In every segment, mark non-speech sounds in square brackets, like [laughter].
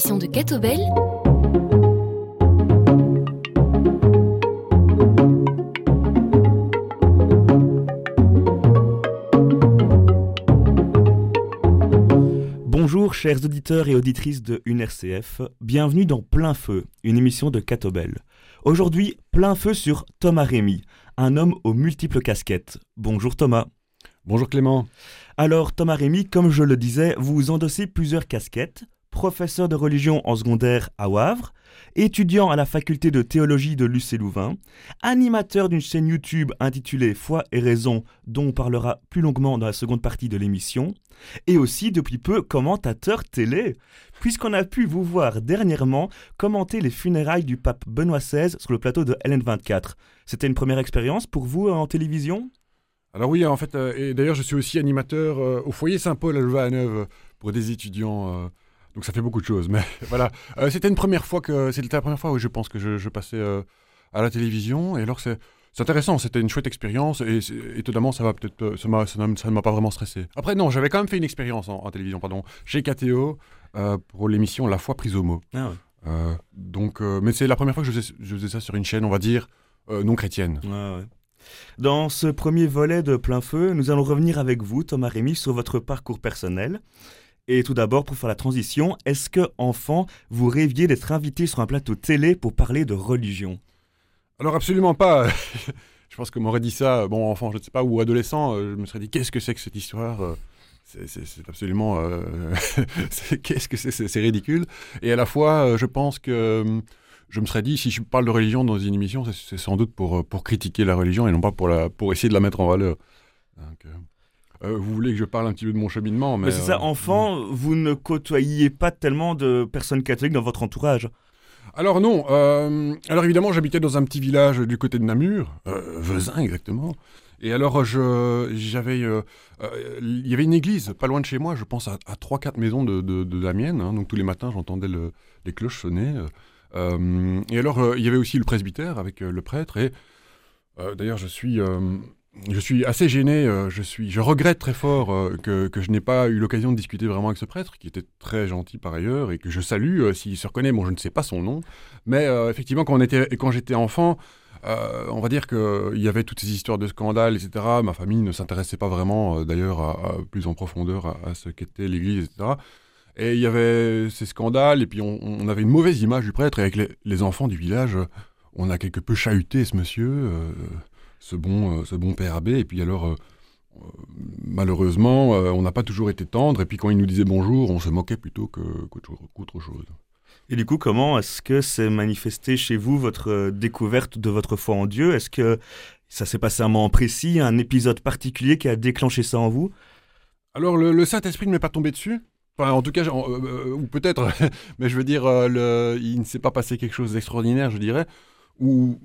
émission de Catobel. Bonjour chers auditeurs et auditrices de UNRCF, bienvenue dans Plein Feu, une émission de Catobel. Aujourd'hui, plein feu sur Thomas Rémy, un homme aux multiples casquettes. Bonjour Thomas. Bonjour Clément. Alors Thomas Rémy, comme je le disais, vous endossez plusieurs casquettes. Professeur de religion en secondaire à Wavre, étudiant à la faculté de théologie de l'UC Louvain, animateur d'une chaîne YouTube intitulée Foi et raison, dont on parlera plus longuement dans la seconde partie de l'émission, et aussi depuis peu commentateur télé, puisqu'on a pu vous voir dernièrement commenter les funérailles du pape Benoît XVI sur le plateau de LN24. C'était une première expérience pour vous en télévision? Alors oui, en fait, euh, et d'ailleurs je suis aussi animateur euh, au foyer Saint-Paul à Louvain-la-Neuve pour des étudiants. Donc ça fait beaucoup de choses, mais [laughs] voilà. Euh, c'était une première fois que c'était la première fois où je pense que je, je passais euh, à la télévision, et alors c'est c'est intéressant, c'était une chouette expérience, et étonnamment ça m'a peut-être euh, ça m'a- ça m'a- ça ne m'a pas vraiment stressé. Après non, j'avais quand même fait une expérience en, en télévision, pardon, chez KTO euh, pour l'émission La foi prise au mot. Ah ouais. Donc, mais c'est la première fois que je faisais, je faisais ça sur une chaîne, on va dire non chrétienne. Ouais. Dans ce premier volet de plein feu, nous allons revenir avec vous, Thomas Rémy, sur votre parcours personnel. Et tout d'abord, pour faire la transition, est-ce que, enfant, vous rêviez d'être invité sur un plateau télé pour parler de religion? Alors absolument pas. [laughs] je pense qu'on m'aurait dit ça, bon enfant, je ne sais pas, ou adolescent, euh, je me serais dit qu'est-ce que c'est que cette histoire euh, c'est- absolument... euh, [laughs] qu'est-ce que c'est C'est ridicule. Et à la fois, je pense que euh, je me serais dit, si je parle de religion dans une émission, c'est- sans doute pour, pour critiquer la religion et non pas pour, la, pour essayer de la mettre en valeur. Euh, vous voulez que je parle un petit peu de mon cheminement mais, Mais c'est ça, euh, enfant, vous ne côtoyiez pas tellement de personnes catholiques dans votre entourage. Alors non, euh, alors évidemment j'habitais dans un petit village du côté de Namur, Vezin exactement. Et alors je j'avais euh, euh, il y avait une église pas loin de chez moi, je pense à, à 3-4 maisons de, de, de la mienne, hein. donc tous les matins j'entendais le- les cloches sonner. euh. Et alors il y avait aussi le presbytère avec le prêtre et d'ailleurs je suis je suis assez gêné, euh, je, suis, je regrette très fort euh, que, que je n'ai pas eu l'occasion de discuter vraiment avec ce prêtre, qui était très gentil par ailleurs, et que je salue euh, s'il se reconnaît. Bon, je ne sais pas son nom, mais effectivement, quand, on était, quand j'étais enfant, on va dire qu'il y avait toutes ces histoires de scandales, etc. Ma famille ne s'intéressait pas vraiment, d'ailleurs, à, plus en profondeur à, ce qu'était l'Église, etc. Et il y avait ces scandales, et puis on, avait une mauvaise image du prêtre, et avec les enfants du village, on a quelque peu chahuté ce monsieur. Ce bon, euh, ce bon père abbé. Et puis alors, euh, euh, malheureusement, on n'a pas toujours été tendre. Et puis quand il nous disait bonjour, on se moquait plutôt qu'autre qu'autre chose. Et du coup, comment est-ce que c'est manifesté chez vous votre découverte de votre foi en Dieu? Est-ce que ça s'est passé un moment précis, un épisode particulier qui a déclenché ça en vous? Alors le, le Saint-Esprit ne m'est pas tombé dessus. Enfin, en tout cas, en- euh, ou peut-être, [laughs] mais je veux dire, euh, le- il ne s'est pas passé quelque chose d'extraordinaire, je dirais. Ou,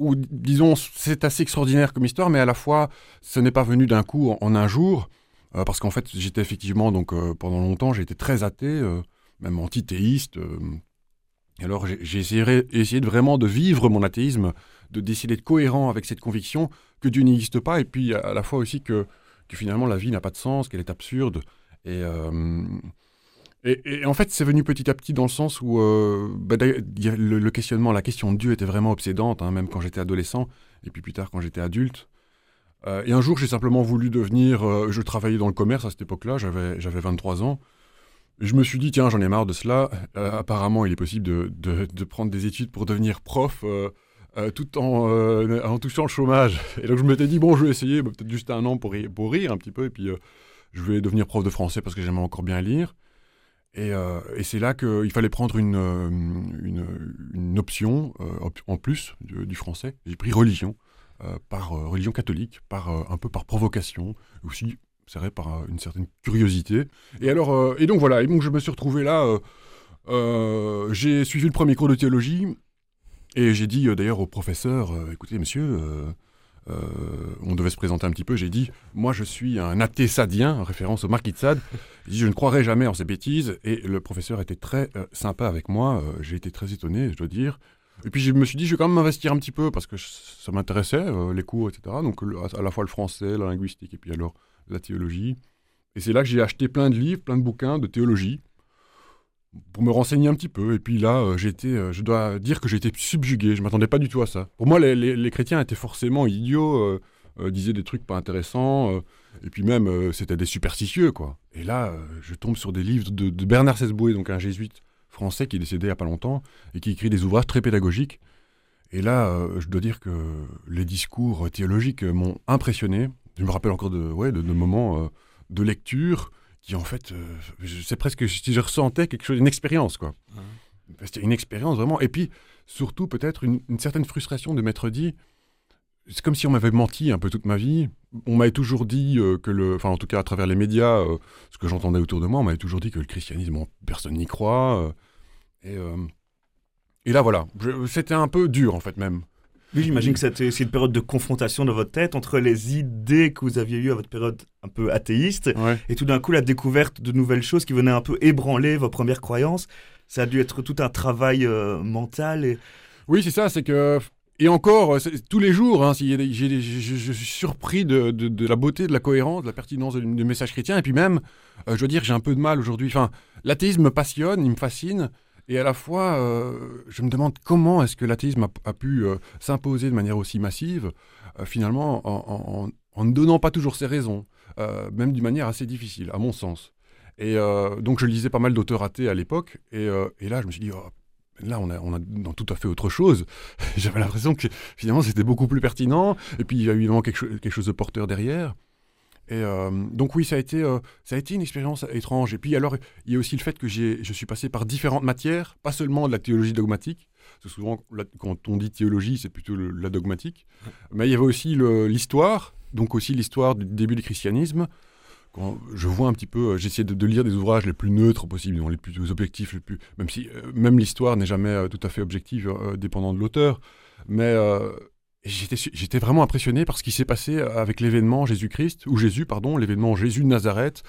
ou disons, c'est assez extraordinaire comme histoire, mais à la fois, ce n'est pas venu d'un coup en, un jour, euh, parce qu'en fait, j'étais effectivement, donc euh, pendant longtemps, j'ai été très athée, euh, même antithéiste. euh, alors, j'ai essayé, de vraiment de vivre mon athéisme, de d'essayer d'être cohérent avec cette conviction que Dieu n'existe pas, et puis à, la fois aussi que, que finalement la vie n'a pas de sens, qu'elle est absurde. Et, et, en fait, c'est venu petit à petit dans le sens où euh, bah, le, questionnement, la question de Dieu était vraiment obsédante, hein, même quand j'étais adolescent, et puis plus tard quand j'étais adulte. Euh, et un jour, j'ai simplement voulu devenir. euh, je travaillais dans le commerce à cette époque-là, j'avais j'avais 23 ans. Et je me suis dit, tiens, j'en ai marre de cela. Euh, apparemment, il est possible de, de- prendre des études pour devenir prof tout en, en touchant le chômage. Et donc, je m'étais dit, bon, je vais essayer, peut-être juste un an pour, pour rire un petit peu, et puis je vais devenir prof de français parce que j'aimais encore bien lire. Et, euh, et c'est là qu'il fallait prendre une, euh, option euh, en plus du, français. J'ai pris religion, par religion catholique, par, un peu par provocation, aussi, c'est vrai, par une certaine curiosité. Et alors, et donc voilà, et donc je me suis retrouvé là. j'ai suivi le premier cours de théologie et j'ai dit d'ailleurs au professeur, écoutez monsieur, euh, on devait se présenter un petit peu, j'ai dit, moi je suis un athée sadien, en référence au marquis de Sade, dit, je ne croirai jamais en ces bêtises, et le professeur était très euh, sympa avec moi, euh, j'ai été très étonné, je dois dire. Et puis je me suis dit, je vais quand même m'investir un petit peu, parce que ça m'intéressait, les cours, etc. Donc à la fois le français, la linguistique, et puis alors la théologie. Et c'est là que j'ai acheté plein de livres, plein de bouquins de théologie. Pour me renseigner un petit peu. Et puis là, j'étais, je dois dire que j'ai été subjugué. Je m'attendais pas du tout à ça. Pour moi, les, chrétiens étaient forcément idiots, disaient des trucs pas intéressants. et puis même, c'était des superstitieux, quoi. Et là, je tombe sur des livres de, de Bernard Sesboué, donc un jésuite français qui est décédé il n'y a pas longtemps et qui écrit des ouvrages très pédagogiques. Et là, euh, je dois dire que les discours théologiques m'ont impressionné. Je me rappelle encore de, ouais, de, moments euh, de lecture qui, en fait, euh, c'est presque si je ressentais quelque chose, une expérience, quoi. C'était une expérience vraiment. Et puis, surtout, peut-être une, certaine frustration de m'être dit, c'est comme si on m'avait menti un peu toute ma vie. On m'avait toujours dit que le, enfin en tout cas à travers les médias, ce que j'entendais autour de moi, on m'avait toujours dit que le christianisme, personne n'y croit. et, et là, voilà, c'était un peu dur, en fait, même. Oui, j'imagine que c'était aussi une période de confrontation dans votre tête entre les idées que vous aviez eues à votre période un peu athéiste et tout d'un coup la découverte de nouvelles choses qui venaient un peu ébranler vos premières croyances. Ça a dû être tout un travail euh, mental. Et... Oui, c'est ça, c'est que. Et encore, tous les jours, hein, je, suis surpris de, de, la beauté, de la cohérence, de la pertinence du message chrétien. Et puis même, euh, je veux dire, j'ai un peu de mal aujourd'hui. Enfin, l'athéisme me passionne, il me fascine. Et à la fois, euh, je me demande comment est-ce que l'athéisme a, pu euh, s'imposer de manière aussi massive, euh, finalement, en, ne donnant pas toujours ses raisons, même d'une manière assez difficile, à mon sens. Et donc, je lisais pas mal d'auteurs athées à l'époque, et, là, je me suis dit, oh, là, on a, on a dans tout à fait autre chose. [laughs] J'avais l'impression que finalement, c'était beaucoup plus pertinent, et puis il y a évidemment quelque, quelque chose de porteur derrière. Euh, donc oui, ça a été, euh, ça a été une expérience étrange. Et puis alors, il y a aussi le fait que je suis passé par différentes matières, pas seulement de la théologie dogmatique. Parce que souvent, quand on dit théologie, c'est plutôt la dogmatique. Mais il y avait aussi l'histoire, donc aussi l'histoire du début du christianisme. Quand je vois un petit peu, euh, j'essaie de, de, lire des ouvrages les plus neutres possibles, les plus objectifs, les plus, même si même l'histoire n'est jamais tout à fait objective, dépendant de l'auteur. Mais J'étais vraiment impressionné par ce qui s'est passé euh, avec l'événement Jésus-Christ, ou Jésus, pardon, l'événement Jésus de Nazareth,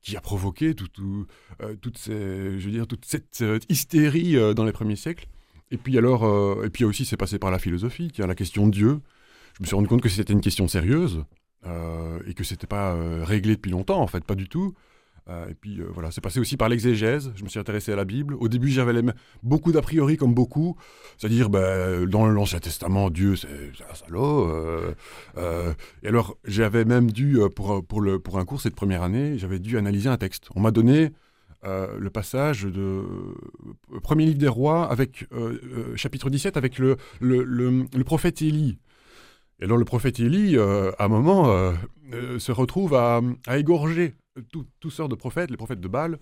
qui a provoqué euh, toute, je veux dire, toute cette euh, hystérie dans les premiers siècles. Et puis alors, et puis aussi c'est passé par la philosophie, qui a la question de Dieu. Je me suis rendu compte que c'était une question sérieuse et que c'était pas réglé depuis longtemps en fait, pas du tout. Euh, et puis euh, voilà, c'est passé aussi par l'exégèse. Je me suis intéressé à la Bible. Au début, j'avais beaucoup d'a priori, comme beaucoup. C'est-à-dire, ben, dans l'Ancien Testament, Dieu, c'est un salaud. Euh, et alors, j'avais même dû, pour, pour, le, pour un cours cette première année, j'avais dû analyser un texte. On m'a donné le passage de premier livre des rois, avec chapitre 17, avec le, le, le, prophète Élie. Et alors, le prophète Élie, à un moment, se retrouve à, à égorger tout, sort de prophètes, les prophètes de Baal.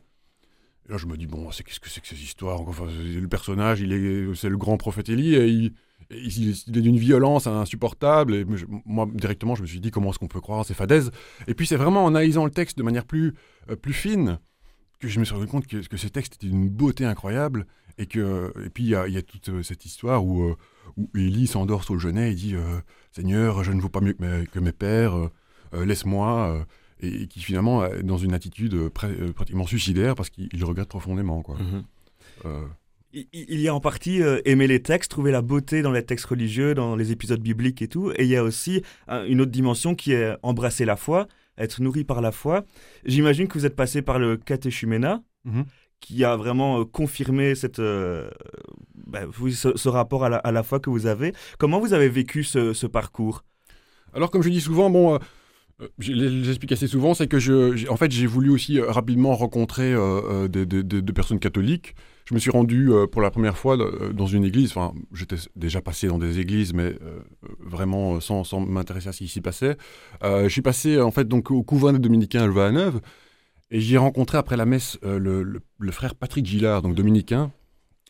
Et là, je me dis, bon, c'est qu'est-ce que c'est que ces histoires enfin, Le personnage, il est, c'est le grand prophète Élie, et il, est d'une violence insupportable. Et moi, directement, je me suis dit, comment est-ce qu'on peut croire ces fadaises? Et puis, c'est vraiment en analysant le texte de manière plus, euh, plus fine que je me suis rendu compte que, que ce texte était d'une beauté incroyable. Et, que, et puis, il y, a, toute euh, cette histoire où, euh, où Élie s'endort sur le genet et dit Seigneur, je ne vaux pas mieux que mes, que mes pères, laisse-moi et, qui finalement est dans une attitude euh, euh, pratiquement suicidaire parce qu'il regrette profondément. Quoi. Mhm. Euh. Il y a en partie aimer les textes, trouver la beauté dans les textes religieux, dans les épisodes bibliques et tout. Et il y a aussi une autre dimension qui est embrasser la foi, être nourri par la foi. J'imagine que vous êtes passé par le catéchuménat, mhm. qui a vraiment confirmé cette, bah, ce, rapport à la, à la, foi que vous avez. Comment vous avez vécu ce, ce parcours? Alors, comme je dis souvent, bon, euh, j'explique assez souvent, c'est que je, en fait, j'ai voulu aussi euh, rapidement rencontrer euh, des, personnes catholiques. Je me suis rendu pour la première fois dans une église. Enfin, j'étais déjà passé dans des églises, mais vraiment sans, m'intéresser à ce qui s'y passait. je suis passé en fait donc au couvent des dominicains à Louvain-la-Neuve, et j'ai rencontré après la messe le, frère Patrick Gillard, donc dominicain,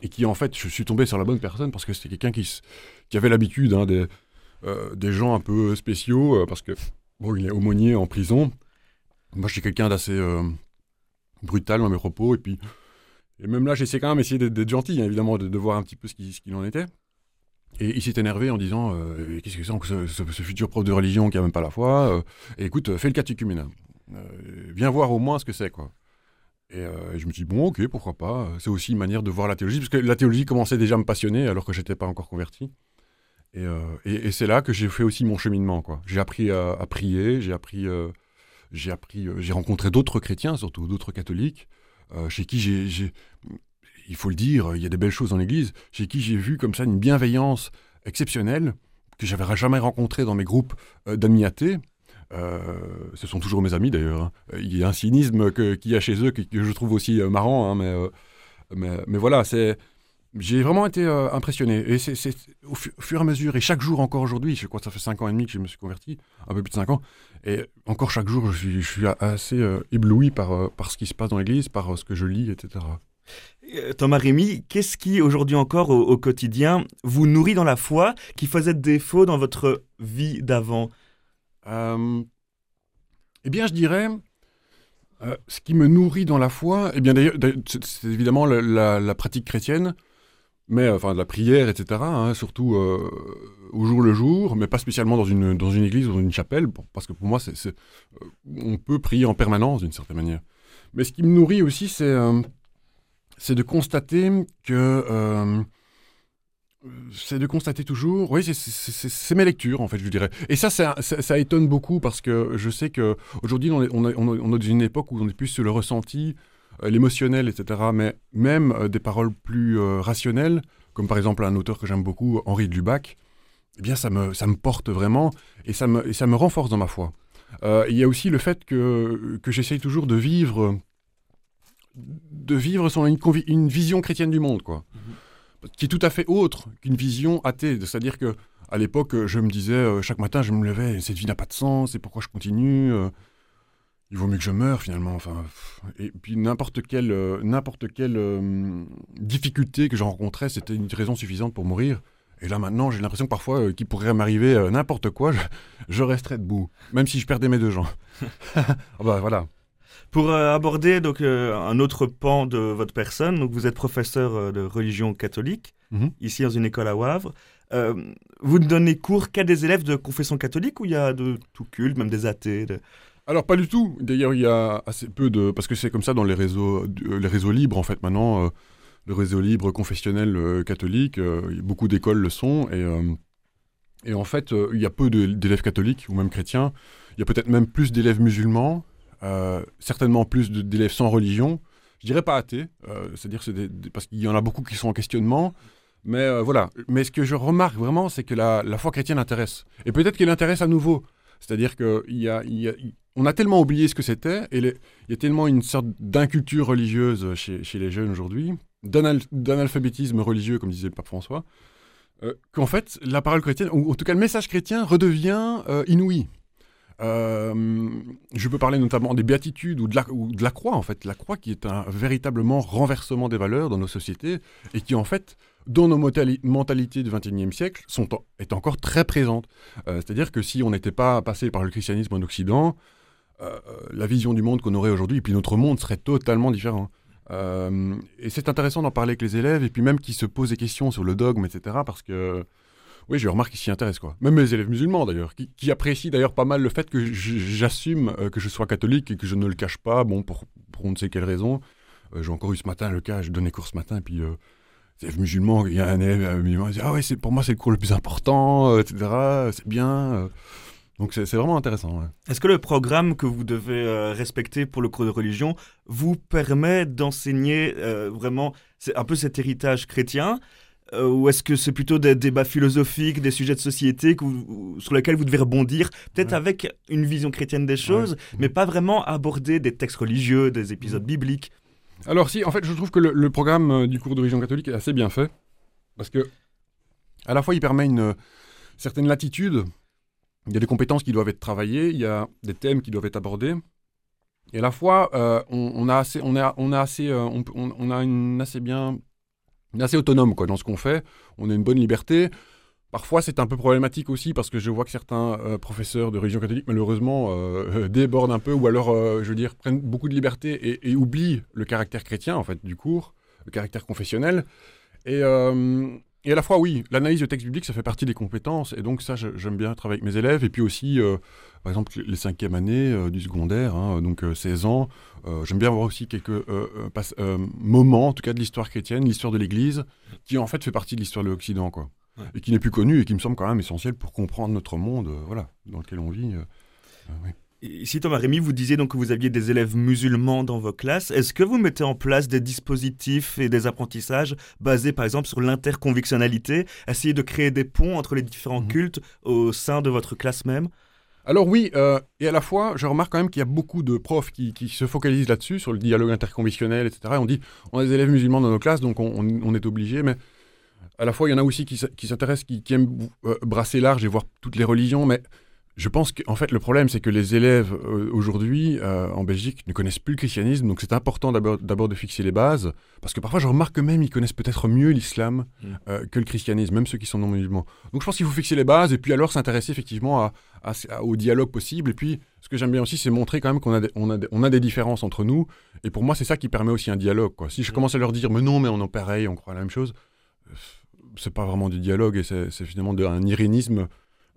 et qui en fait, je suis tombé sur la bonne personne parce que c'était quelqu'un qui, qui avait l'habitude hein, des, des gens un peu spéciaux, parce que Bon, il est aumônier en prison. Moi, je suis quelqu'un d'assez euh, brutal dans mes propos. Et puis, et même là, j'essaie quand même d'essayer d'être gentil, hein, évidemment, de, voir un petit peu ce qu'il en était. Et il s'est énervé en disant euh, Qu'est-ce que c'est ce, ce, futur prof de religion qui a même pas la foi euh, Écoute, fais le catéchuménat. viens voir au moins ce que c'est, quoi. Et je me suis dit Bon, ok, pourquoi pas. C'est aussi une manière de voir la théologie, parce que la théologie commençait déjà à me passionner alors que j'étais pas encore converti. Euh, et, c'est là que j'ai fait aussi mon cheminement. J'ai appris à, prier, j'ai appris, euh, j'ai appris, euh, j'ai rencontré d'autres chrétiens, surtout d'autres catholiques. chez qui j'ai, il faut le dire, il y a des belles choses dans l'Église, chez qui j'ai vu comme ça une bienveillance exceptionnelle que j'avais jamais rencontrée dans mes groupes d'amis athées. ce sont toujours mes amis d'ailleurs. Hein. Il y a un cynisme qu'il y a chez eux que, je trouve aussi marrant, hein, mais, mais, voilà, c'est j'ai vraiment été euh, impressionné. Et c'est au, fur et à mesure, et chaque jour encore aujourd'hui, je crois que ça fait 5 ans et demi que je me suis converti, un peu plus de 5 ans, et encore chaque jour, je suis, assez euh, ébloui par, euh, par ce qui se passe dans l'Église, par ce que je lis, etc. Thomas Rémy, qu'est-ce qui aujourd'hui encore au, quotidien vous nourrit dans la foi qui faisait défaut dans votre vie d'avant? Eh bien, je dirais, ce qui me nourrit dans la foi, eh bien d'ailleurs, c'est évidemment la, pratique chrétienne, mais euh, enfin de la prière, etc. Hein, surtout euh, au jour le jour, mais pas spécialement dans une dans une église ou dans une chapelle, parce que pour moi, c'est, euh, on peut prier en permanence d'une certaine manière. Mais ce qui me nourrit aussi, c'est c'est de constater que c'est de constater toujours, oui, c'est mes lectures en fait, je dirais. Et ça, ça, étonne beaucoup parce que je sais que aujourd'hui, on, on, on, est dans une époque où on est plus sur le ressenti, l'émotionnel, etc. Mais même euh, des paroles plus euh, rationnelles, comme par exemple un auteur que j'aime beaucoup, Henri de Lubac, eh bien ça me, ça me porte vraiment et ça me, et ça me renforce dans ma foi. il y a aussi le fait que, que j'essaye toujours de vivre, de vivre une, une vision chrétienne du monde, quoi. Mhm. Qui est tout à fait autre qu'une vision athée. C'est-à-dire que à l'époque, je me disais, chaque matin, je me levais, cette vie n'a pas de sens, et pourquoi je continue il vaut mieux que je meure finalement. Enfin, et puis n'importe quelle, euh, n'importe quelle euh, difficulté que je rencontrais, c'était une raison suffisante pour mourir. Et là maintenant, j'ai l'impression que parfois, euh, qu'il pourrait m'arriver n'importe quoi, je, resterais debout, même si je perdais mes deux jambes. [laughs] Ah bah, voilà. Pour aborder donc un autre pan de votre personne, donc vous êtes professeur de religion catholique mhm. ici dans une école à Wavre. vous ne donnez cours qu'à des élèves de confession catholique ou il y a de tout culte, même des athées alors pas du tout. D'ailleurs, il y a assez peu de parce que c'est comme ça dans les réseaux, euh, les réseaux libres en fait maintenant, euh, le réseau libre confessionnel euh, catholique, beaucoup d'écoles le sont et et en fait il y a peu d'élèves catholiques ou même chrétiens. Il y a peut-être même plus d'élèves musulmans, certainement plus d'élèves sans religion. Je dirais pas athées, c'est-à-dire c'est parce qu'il y en a beaucoup qui sont en questionnement. Mais voilà. Mais ce que je remarque vraiment, c'est que la, la foi chrétienne intéresse. Et peut-être qu'elle intéresse à nouveau. C'est-à-dire y a, y a, on a tellement oublié ce que c'était, et il y a tellement une sorte d'inculture religieuse chez, les jeunes aujourd'hui, d'analphabétisme religieux, comme disait le pape François, euh, qu'en fait, la parole chrétienne, ou en tout cas le message chrétien, redevient euh, inouï. Euh, je peux parler notamment des béatitudes ou de, la, ou de la croix, en fait. La croix qui est un véritablement renversement des valeurs dans nos sociétés et qui, en fait, dans nos mentalités du XXIe siècle, sont, est encore très présente. C'est-à-dire que si on n'était pas passé par le christianisme en Occident, euh, la vision du monde qu'on aurait aujourd'hui, et puis notre monde serait totalement différent. Euh, et c'est intéressant d'en parler avec les élèves, et puis même qui se posent des questions sur le dogme, etc. Parce que, oui, je remarque qu'ils s'y intéressent, quoi. Même mes élèves musulmans, d'ailleurs, qui, apprécient d'ailleurs pas mal le fait que j'assume euh, que je sois catholique et que je ne le cache pas, bon, pour, on ne sait quelle raison. J'ai encore eu ce matin le cas, je donnais cours ce matin, et puis élèves musulmans, il y a un élève musulman qui dit Ah oui, pour moi c'est le cours le plus important, etc. C'est bien. Donc c'est vraiment intéressant. Est-ce que le programme que vous devez euh, respecter pour le cours de religion vous permet d'enseigner euh, vraiment un peu cet héritage chrétien euh, ou est-ce que c'est plutôt des débats philosophiques, des sujets de société sur lesquels vous devez rebondir, peut-être avec une vision chrétienne des choses, mais pas vraiment aborder des textes religieux, des épisodes bibliques? Alors si, en fait, je trouve que le, programme du cours de religion catholique est assez bien fait, parce que à la fois il permet une certaine latitude il y a des compétences qui doivent être travaillées, il y a des thèmes qui doivent être abordés. Et à la fois, euh, on, a assez, on a, on a assez, euh, on, a une assez bien, assez autonome quoi dans ce qu'on fait. On a une bonne liberté. Parfois, c'est un peu problématique aussi parce que je vois que certains euh, professeurs de religion catholique, malheureusement, débordent un peu ou alors, je veux dire, prennent beaucoup de liberté et, et, oublient le caractère chrétien en fait du cours, le caractère confessionnel. Et, à la fois, oui, l'analyse de texte biblique, ça fait partie des compétences. Et donc, ça, j'aime bien travailler avec mes élèves. Et puis aussi, euh, par exemple, les cinquièmes années euh, du secondaire, hein, donc 16 euh, ans. j'aime bien voir aussi quelques moments, en tout cas, de l'histoire chrétienne, l'histoire de l'Église, qui en fait fait partie de l'histoire de l'Occident, quoi. Et qui n'est plus connue et qui me semble quand même essentiel pour comprendre notre monde, voilà, dans lequel on vit. Ici, Thomas Rémy, vous disiez donc que vous aviez des élèves musulmans dans vos classes. Est-ce que vous mettez en place des dispositifs et des apprentissages basés par exemple sur l'interconvictionnalité, essayer de créer des ponts entre les différents mhm. cultes au sein de votre classe même? Alors oui, euh, et à la fois, je remarque quand même qu'il y a beaucoup de profs qui, se focalisent là-dessus, sur le dialogue interconvictionnel, etc. on dit, on a des élèves musulmans dans nos classes, donc on, est obligé, mais à la fois, il y en a aussi qui, s'intéressent, qui, aiment euh, brasser large et voir toutes les religions, mais je pense qu'en fait, le problème, c'est que les élèves euh, aujourd'hui euh, en Belgique ne connaissent plus le christianisme, donc c'est important d'abord de fixer les bases, parce que parfois je remarque que même ils connaissent peut-être mieux l'islam mm. que le christianisme, même ceux qui sont non musulmans. Donc je pense qu'il faut fixer les bases et puis alors s'intéresser effectivement à, au dialogue possible. Et puis ce que j'aime bien aussi, c'est montrer quand même qu'on a, on a, on a, des différences entre nous. Et pour moi, c'est ça qui permet aussi un dialogue. Quoi. Si je mm. commence à leur dire, mais non, mais on est pareil, on croit la même chose, c'est pas vraiment du dialogue et c'est finalement un irénisme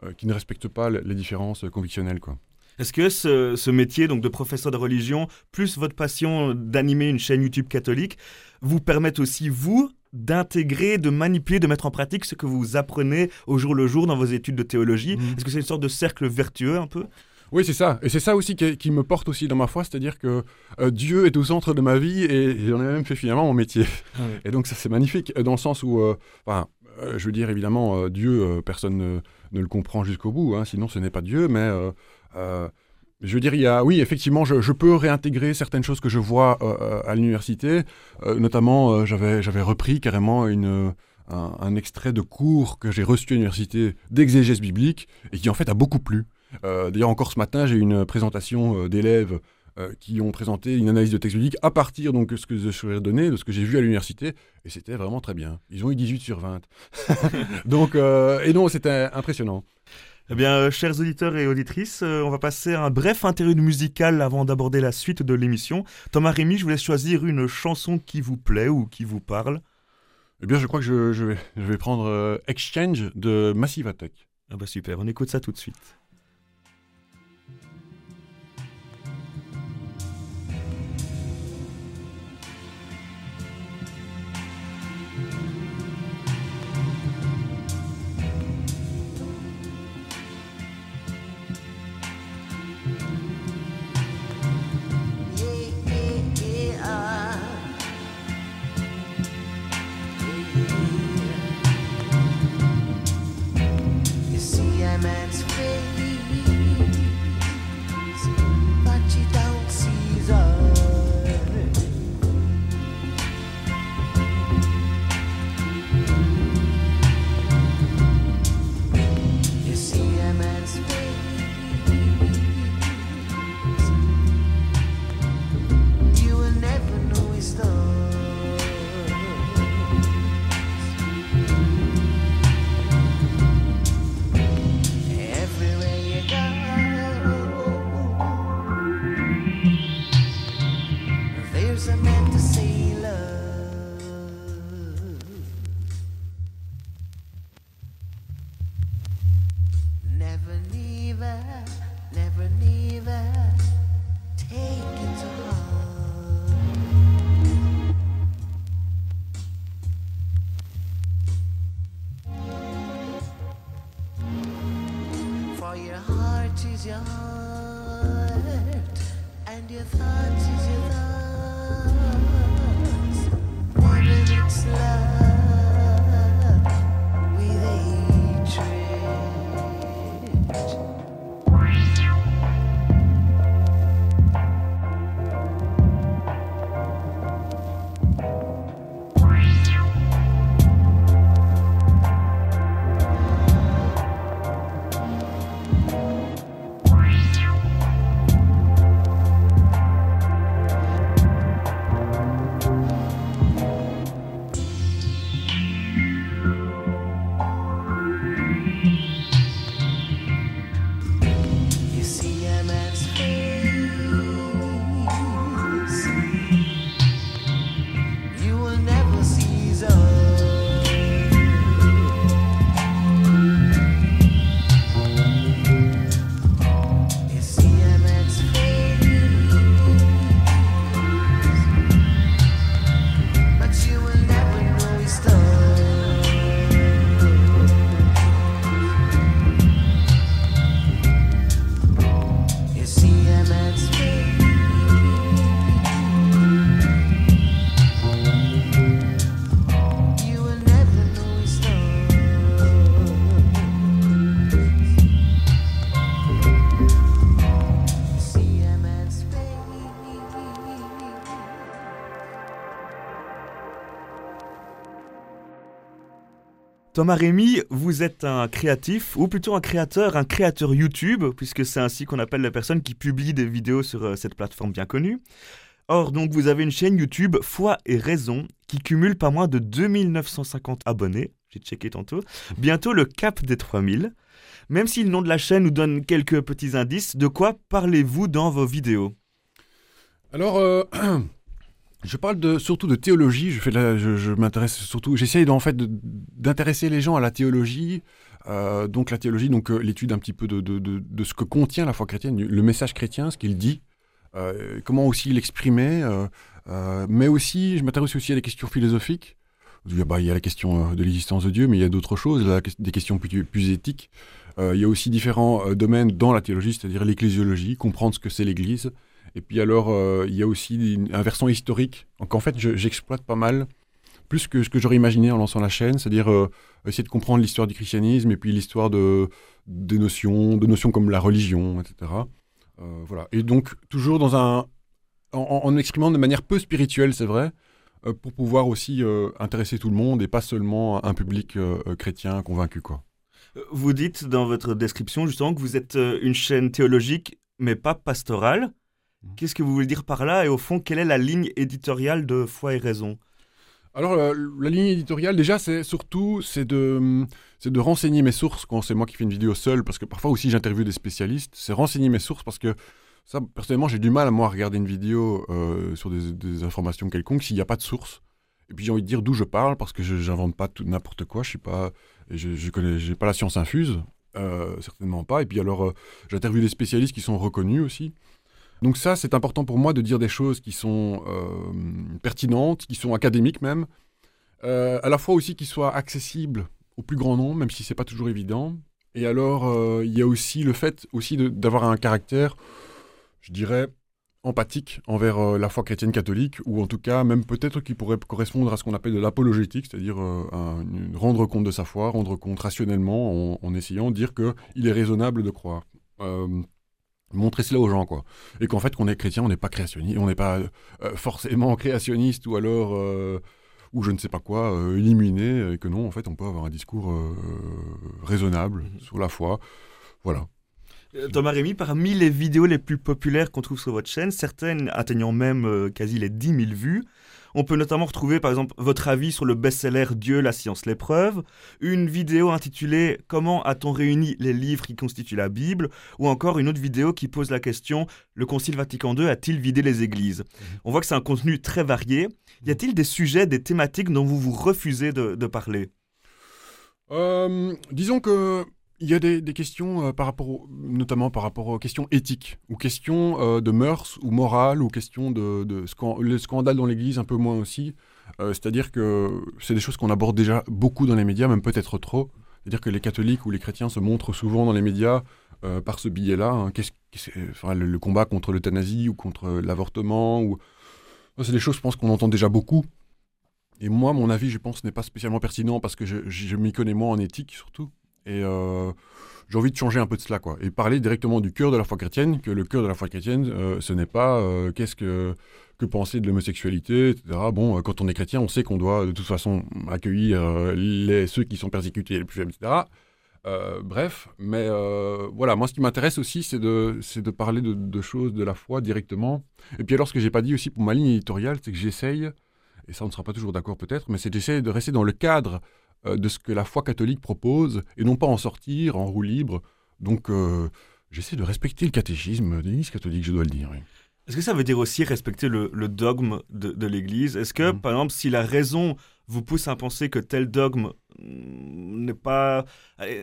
euh, qui ne respectent pas les différences convictionnelles. Quoi. Est-ce que ce, métier donc de professeur de religion, plus votre passion d'animer une chaîne YouTube catholique, vous permettent aussi, vous, d'intégrer, de manipuler, de mettre en pratique ce que vous apprenez au jour le jour dans vos études de théologie? Mmh. Est-ce que c'est une sorte de cercle vertueux un peu? Oui, c'est ça. Et c'est ça aussi qui, me porte aussi dans ma foi, c'est-à-dire que euh, Dieu est au centre de ma vie et j'en ai même fait finalement mon métier. Ah et donc ça, c'est magnifique, dans le sens où, euh, je veux dire, évidemment, Dieu, personne ne ne le comprend jusqu'au bout, hein, sinon ce n'est pas Dieu, mais euh, euh, je veux dire, il y a, oui, effectivement, je, peux réintégrer certaines choses que je vois euh, à l'université. notamment, j'avais, j'avais repris carrément une, un, extrait de cours que j'ai reçu à l'université d'exégèse biblique et qui en fait a beaucoup plu. D'ailleurs, encore ce matin, j'ai eu une présentation d'élèves qui ont présenté une analyse de texte biblique à partir donc, de ce que je suis donné, de ce que j'ai vu à l'université, et c'était vraiment très bien. Ils ont eu 18 sur 20. [laughs] donc, euh, et non, c'était impressionnant. Eh bien, euh, chers auditeurs et auditrices, euh, on va passer à un bref interlude musical avant d'aborder la suite de l'émission. Thomas Rémy, je vous laisse choisir une chanson qui vous plaît ou qui vous parle. Eh bien, je crois que je, je, vais, je vais, prendre Exchange de Massive Attack. Ah bah super, on écoute ça tout de suite. Thomas Rémy, vous êtes un créatif, ou plutôt un créateur, un créateur YouTube, puisque c'est ainsi qu'on appelle les personnes qui publient des vidéos sur euh, cette plateforme bien connue. Or, donc, vous avez une chaîne YouTube Foi et Raison qui cumule pas moins de 2950 abonnés. J'ai checké tantôt. Bientôt le cap des 3000. Même si le nom de la chaîne nous donne quelques petits indices, de quoi parlez-vous dans vos vidéos? Alors, euh, [clears throat] je parle de, surtout de théologie. Je, m'intéresse surtout. J'essaye en fait d'intéresser les gens à la théologie. Euh, donc la théologie, donc euh, l'étude un petit peu de, de, ce que contient la foi chrétienne, le message chrétien, ce qu'il dit, euh, comment aussi l'exprimer, mais aussi je m'intéresse aussi à des questions philosophiques. Bah, il y a la question de l'existence de Dieu, mais il y a d'autres choses, des questions plus, plus éthiques. il y a aussi différents domaines dans la théologie, c'est-à-dire l'ecclésiologie, comprendre ce que c'est l'Église, et puis alors, euh, il y a aussi un versant historique. Donc en fait, j'exploite pas mal, plus que ce que j'aurais imaginé en lançant la chaîne, c'est-à-dire euh, essayer de comprendre l'histoire du christianisme et puis l'histoire de, des notions, de notions comme la religion, etc. Euh, voilà. Et donc, toujours dans un, en, exprimant de manière peu spirituelle, c'est vrai, pour pouvoir aussi intéresser tout le monde et pas seulement un public chrétien convaincu. Quoi. Vous dites dans votre description justement que vous êtes une chaîne théologique, mais pas pastorale. Mhm. Qu'est-ce que vous voulez dire par là Et au fond, quelle est la ligne éditoriale de Foi et Raison? Alors la, ligne éditoriale déjà c'est surtout c'est de c'est de renseigner mes sources. Quand c'est moi qui fais une vidéo seul parce que parfois aussi j'interviewe des spécialistes c'est renseigner mes sources parce que ça personnellement j'ai du mal à moi regarder une vidéo euh, sur des, informations quelconques s'il n'y a pas de source. Et puis j'ai envie de dire d'où je parle parce que je n'invente pas tout n'importe quoi. Je suis pas je, je connais j'ai pas la science infuse euh, certainement pas. Et puis alors euh, j'interviewe des spécialistes qui sont reconnus aussi donc ça, c'est important pour moi de dire des choses qui sont euh, pertinentes, qui sont académiques même, euh, à la fois aussi qui soient accessibles au plus grand nombre, même si c'est pas toujours évident. Et alors, euh, il y a aussi le fait aussi d'avoir un caractère, je dirais, empathique envers la foi chrétienne catholique, ou en tout cas même peut-être qui pourrait correspondre à ce qu'on appelle de l'apologétique, c'est-à-dire rendre compte de sa foi, rendre compte rationnellement en, en essayant de dire qu'il est raisonnable de croire montrer cela aux gens quoi. Et qu'en fait qu'on est chrétien on n'est pas créationniste on n'est pas euh, forcément créationniste ou alors euh, ou je ne sais pas quoi euh, illuminé et que non en fait on peut avoir un discours raisonnable mhm. sur la foi. Voilà. Thomas Rémy, parmi les vidéos les plus populaires qu'on trouve sur votre chaîne, certaines atteignant même quasi les 10 000 vues, on peut notamment retrouver par exemple votre avis sur le best-seller Dieu, la science, l'épreuve, une vidéo intitulée Comment a-t-on réuni les livres qui constituent la Bible, ou encore une autre vidéo qui pose la question Le Concile Vatican II a-t-il vidé les églises? Mhm. On voit que c'est un contenu très varié. Y a-t-il des sujets, des thématiques dont vous vous refusez de, parler? Euh, Disons que il y a des, questions euh, notamment par rapport aux questions éthiques, ou questions euh, de mœurs ou morales, ou questions de, le scandale dans l'Église un peu moins aussi. Euh, c'est-à-dire que c'est des choses qu'on aborde déjà beaucoup dans les médias, même peut-être trop. C'est-à-dire que les catholiques ou les chrétiens se montrent souvent dans les médias par ce biais-là. Hein. Le, combat contre l'euthanasie ou contre l'avortement, c'est des choses, je pense, qu'on entend déjà beaucoup. Et moi, mon avis, je pense, n'est pas spécialement pertinent parce que je, je m'y connais moins en éthique surtout. Et euh, j'ai envie de changer un peu de cela, quoi. Et parler directement du cœur de la foi chrétienne, que le cœur de la foi chrétienne, euh, ce n'est pas euh, qu'est-ce que, que penser de l'homosexualité, etc. Bon, quand on est chrétien, on sait qu'on doit de toute façon accueillir les, ceux qui sont persécutés les plus faibles, etc. bref, mais voilà, moi ce qui m'intéresse aussi, c'est de, de parler de, de, choses de la foi directement. Et puis alors, ce que j'ai pas dit aussi pour ma ligne éditoriale, c'est que j'essaye, et ça on ne sera pas toujours d'accord peut-être, mais c'est d'essayer de rester dans le cadre de ce que la foi catholique propose et non pas en sortir en roue libre. Donc euh, j'essaie de respecter le catéchisme de l'Église catholique, je dois le dire. Est-ce que ça veut dire aussi respecter le, dogme de, l'Église? Est-ce que, mhm. par exemple, si la raison vous pousse à penser que tel dogme mm, n'est pas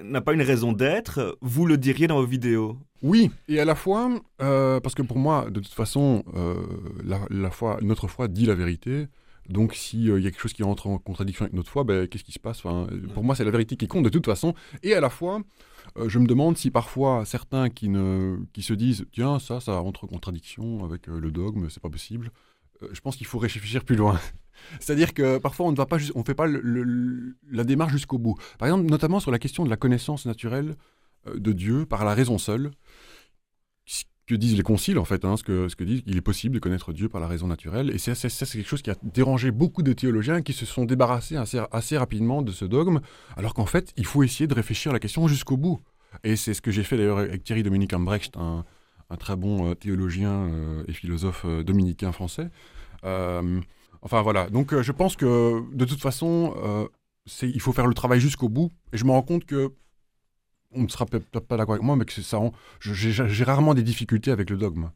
n'a pas une raison d'être, vous le diriez dans vos vidéos? Oui, et à la fois, euh, parce que pour moi, de toute façon, la, foi, notre foi dit la vérité, donc, s'il euh, y a quelque chose qui rentre en contradiction avec notre foi, ben, qu'est-ce qui se passe? Enfin, Pour moi, c'est la vérité qui compte de toute façon. Et à la fois, euh, je me demande si parfois certains qui, ne, qui se disent Tiens, ça, ça entre en contradiction avec euh, le dogme, c'est pas possible. je pense qu'il faut réfléchir plus loin. [laughs] C'est-à-dire que parfois, on ne va pas on fait pas la démarche jusqu'au bout. Par exemple, notamment sur la question de la connaissance naturelle de Dieu par la raison seule que disent les conciles, en fait, hein, ce, que, ce que disent, il est possible de connaître Dieu par la raison naturelle. Et ça, c'est quelque chose qui a dérangé beaucoup de théologiens qui se sont débarrassés assez, assez rapidement de ce dogme, alors qu'en fait, il faut essayer de réfléchir à la question jusqu'au bout. Et c'est ce que j'ai fait d'ailleurs avec Thierry Dominique Ambrecht, un, un très bon euh, théologien euh, et philosophe euh, dominicain français. enfin voilà, donc je pense que de toute façon, il faut faire le travail jusqu'au bout. Et je me rends compte que on ne sera peut-être pas d'accord avec moi, mais que ça, j'ai rarement des difficultés avec le dogme.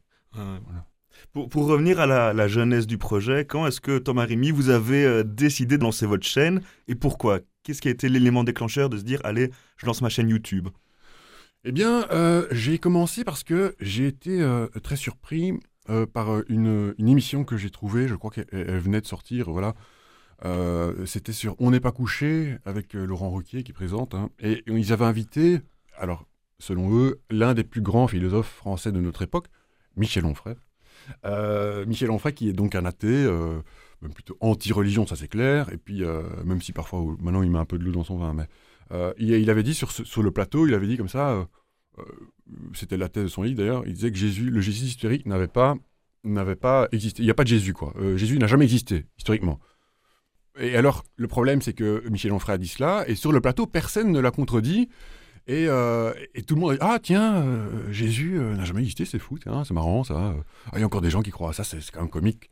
Pour, pour, revenir à la, la, jeunesse du projet, quand est-ce que Thomas Rémy, vous avez décidé de lancer votre chaîne et pourquoi? Qu'est-ce qui a été l'élément déclencheur de se dire, allez, je lance ma chaîne YouTube? Eh bien, euh, j'ai commencé parce que j'ai été euh, très surpris euh, par une, émission que j'ai trouvée. Je crois qu'elle venait de sortir. Voilà. C'était sur On n'est pas couché avec Laurent Roquier qui présente. Hein. et, ils avaient invité, alors selon eux, l'un des plus grands philosophes français de notre époque, Michel Onfray. Michel Onfray qui est donc un athée, même plutôt anti-religion, ça c'est clair. Et puis, même si parfois, maintenant il met un peu de l'eau dans son vin, mais euh, il, avait dit sur, le plateau, il avait dit comme ça, euh, euh, c'était la thèse de son livre d'ailleurs, il disait que Jésus, le Jésus historique n'avait pas, n'avait pas existé. Il n'y a pas de Jésus, quoi. Jésus n'a jamais existé, historiquement. Et alors, le problème, c'est que Michel Onfray a dit cela, et sur le plateau, personne ne l'a contredit. Et, et, tout le monde a dit Ah, tiens, Jésus n'a jamais existé, c'est fou, c'est marrant, ça. Ah, il y a encore des gens qui croient à ça, c'est quand même comique.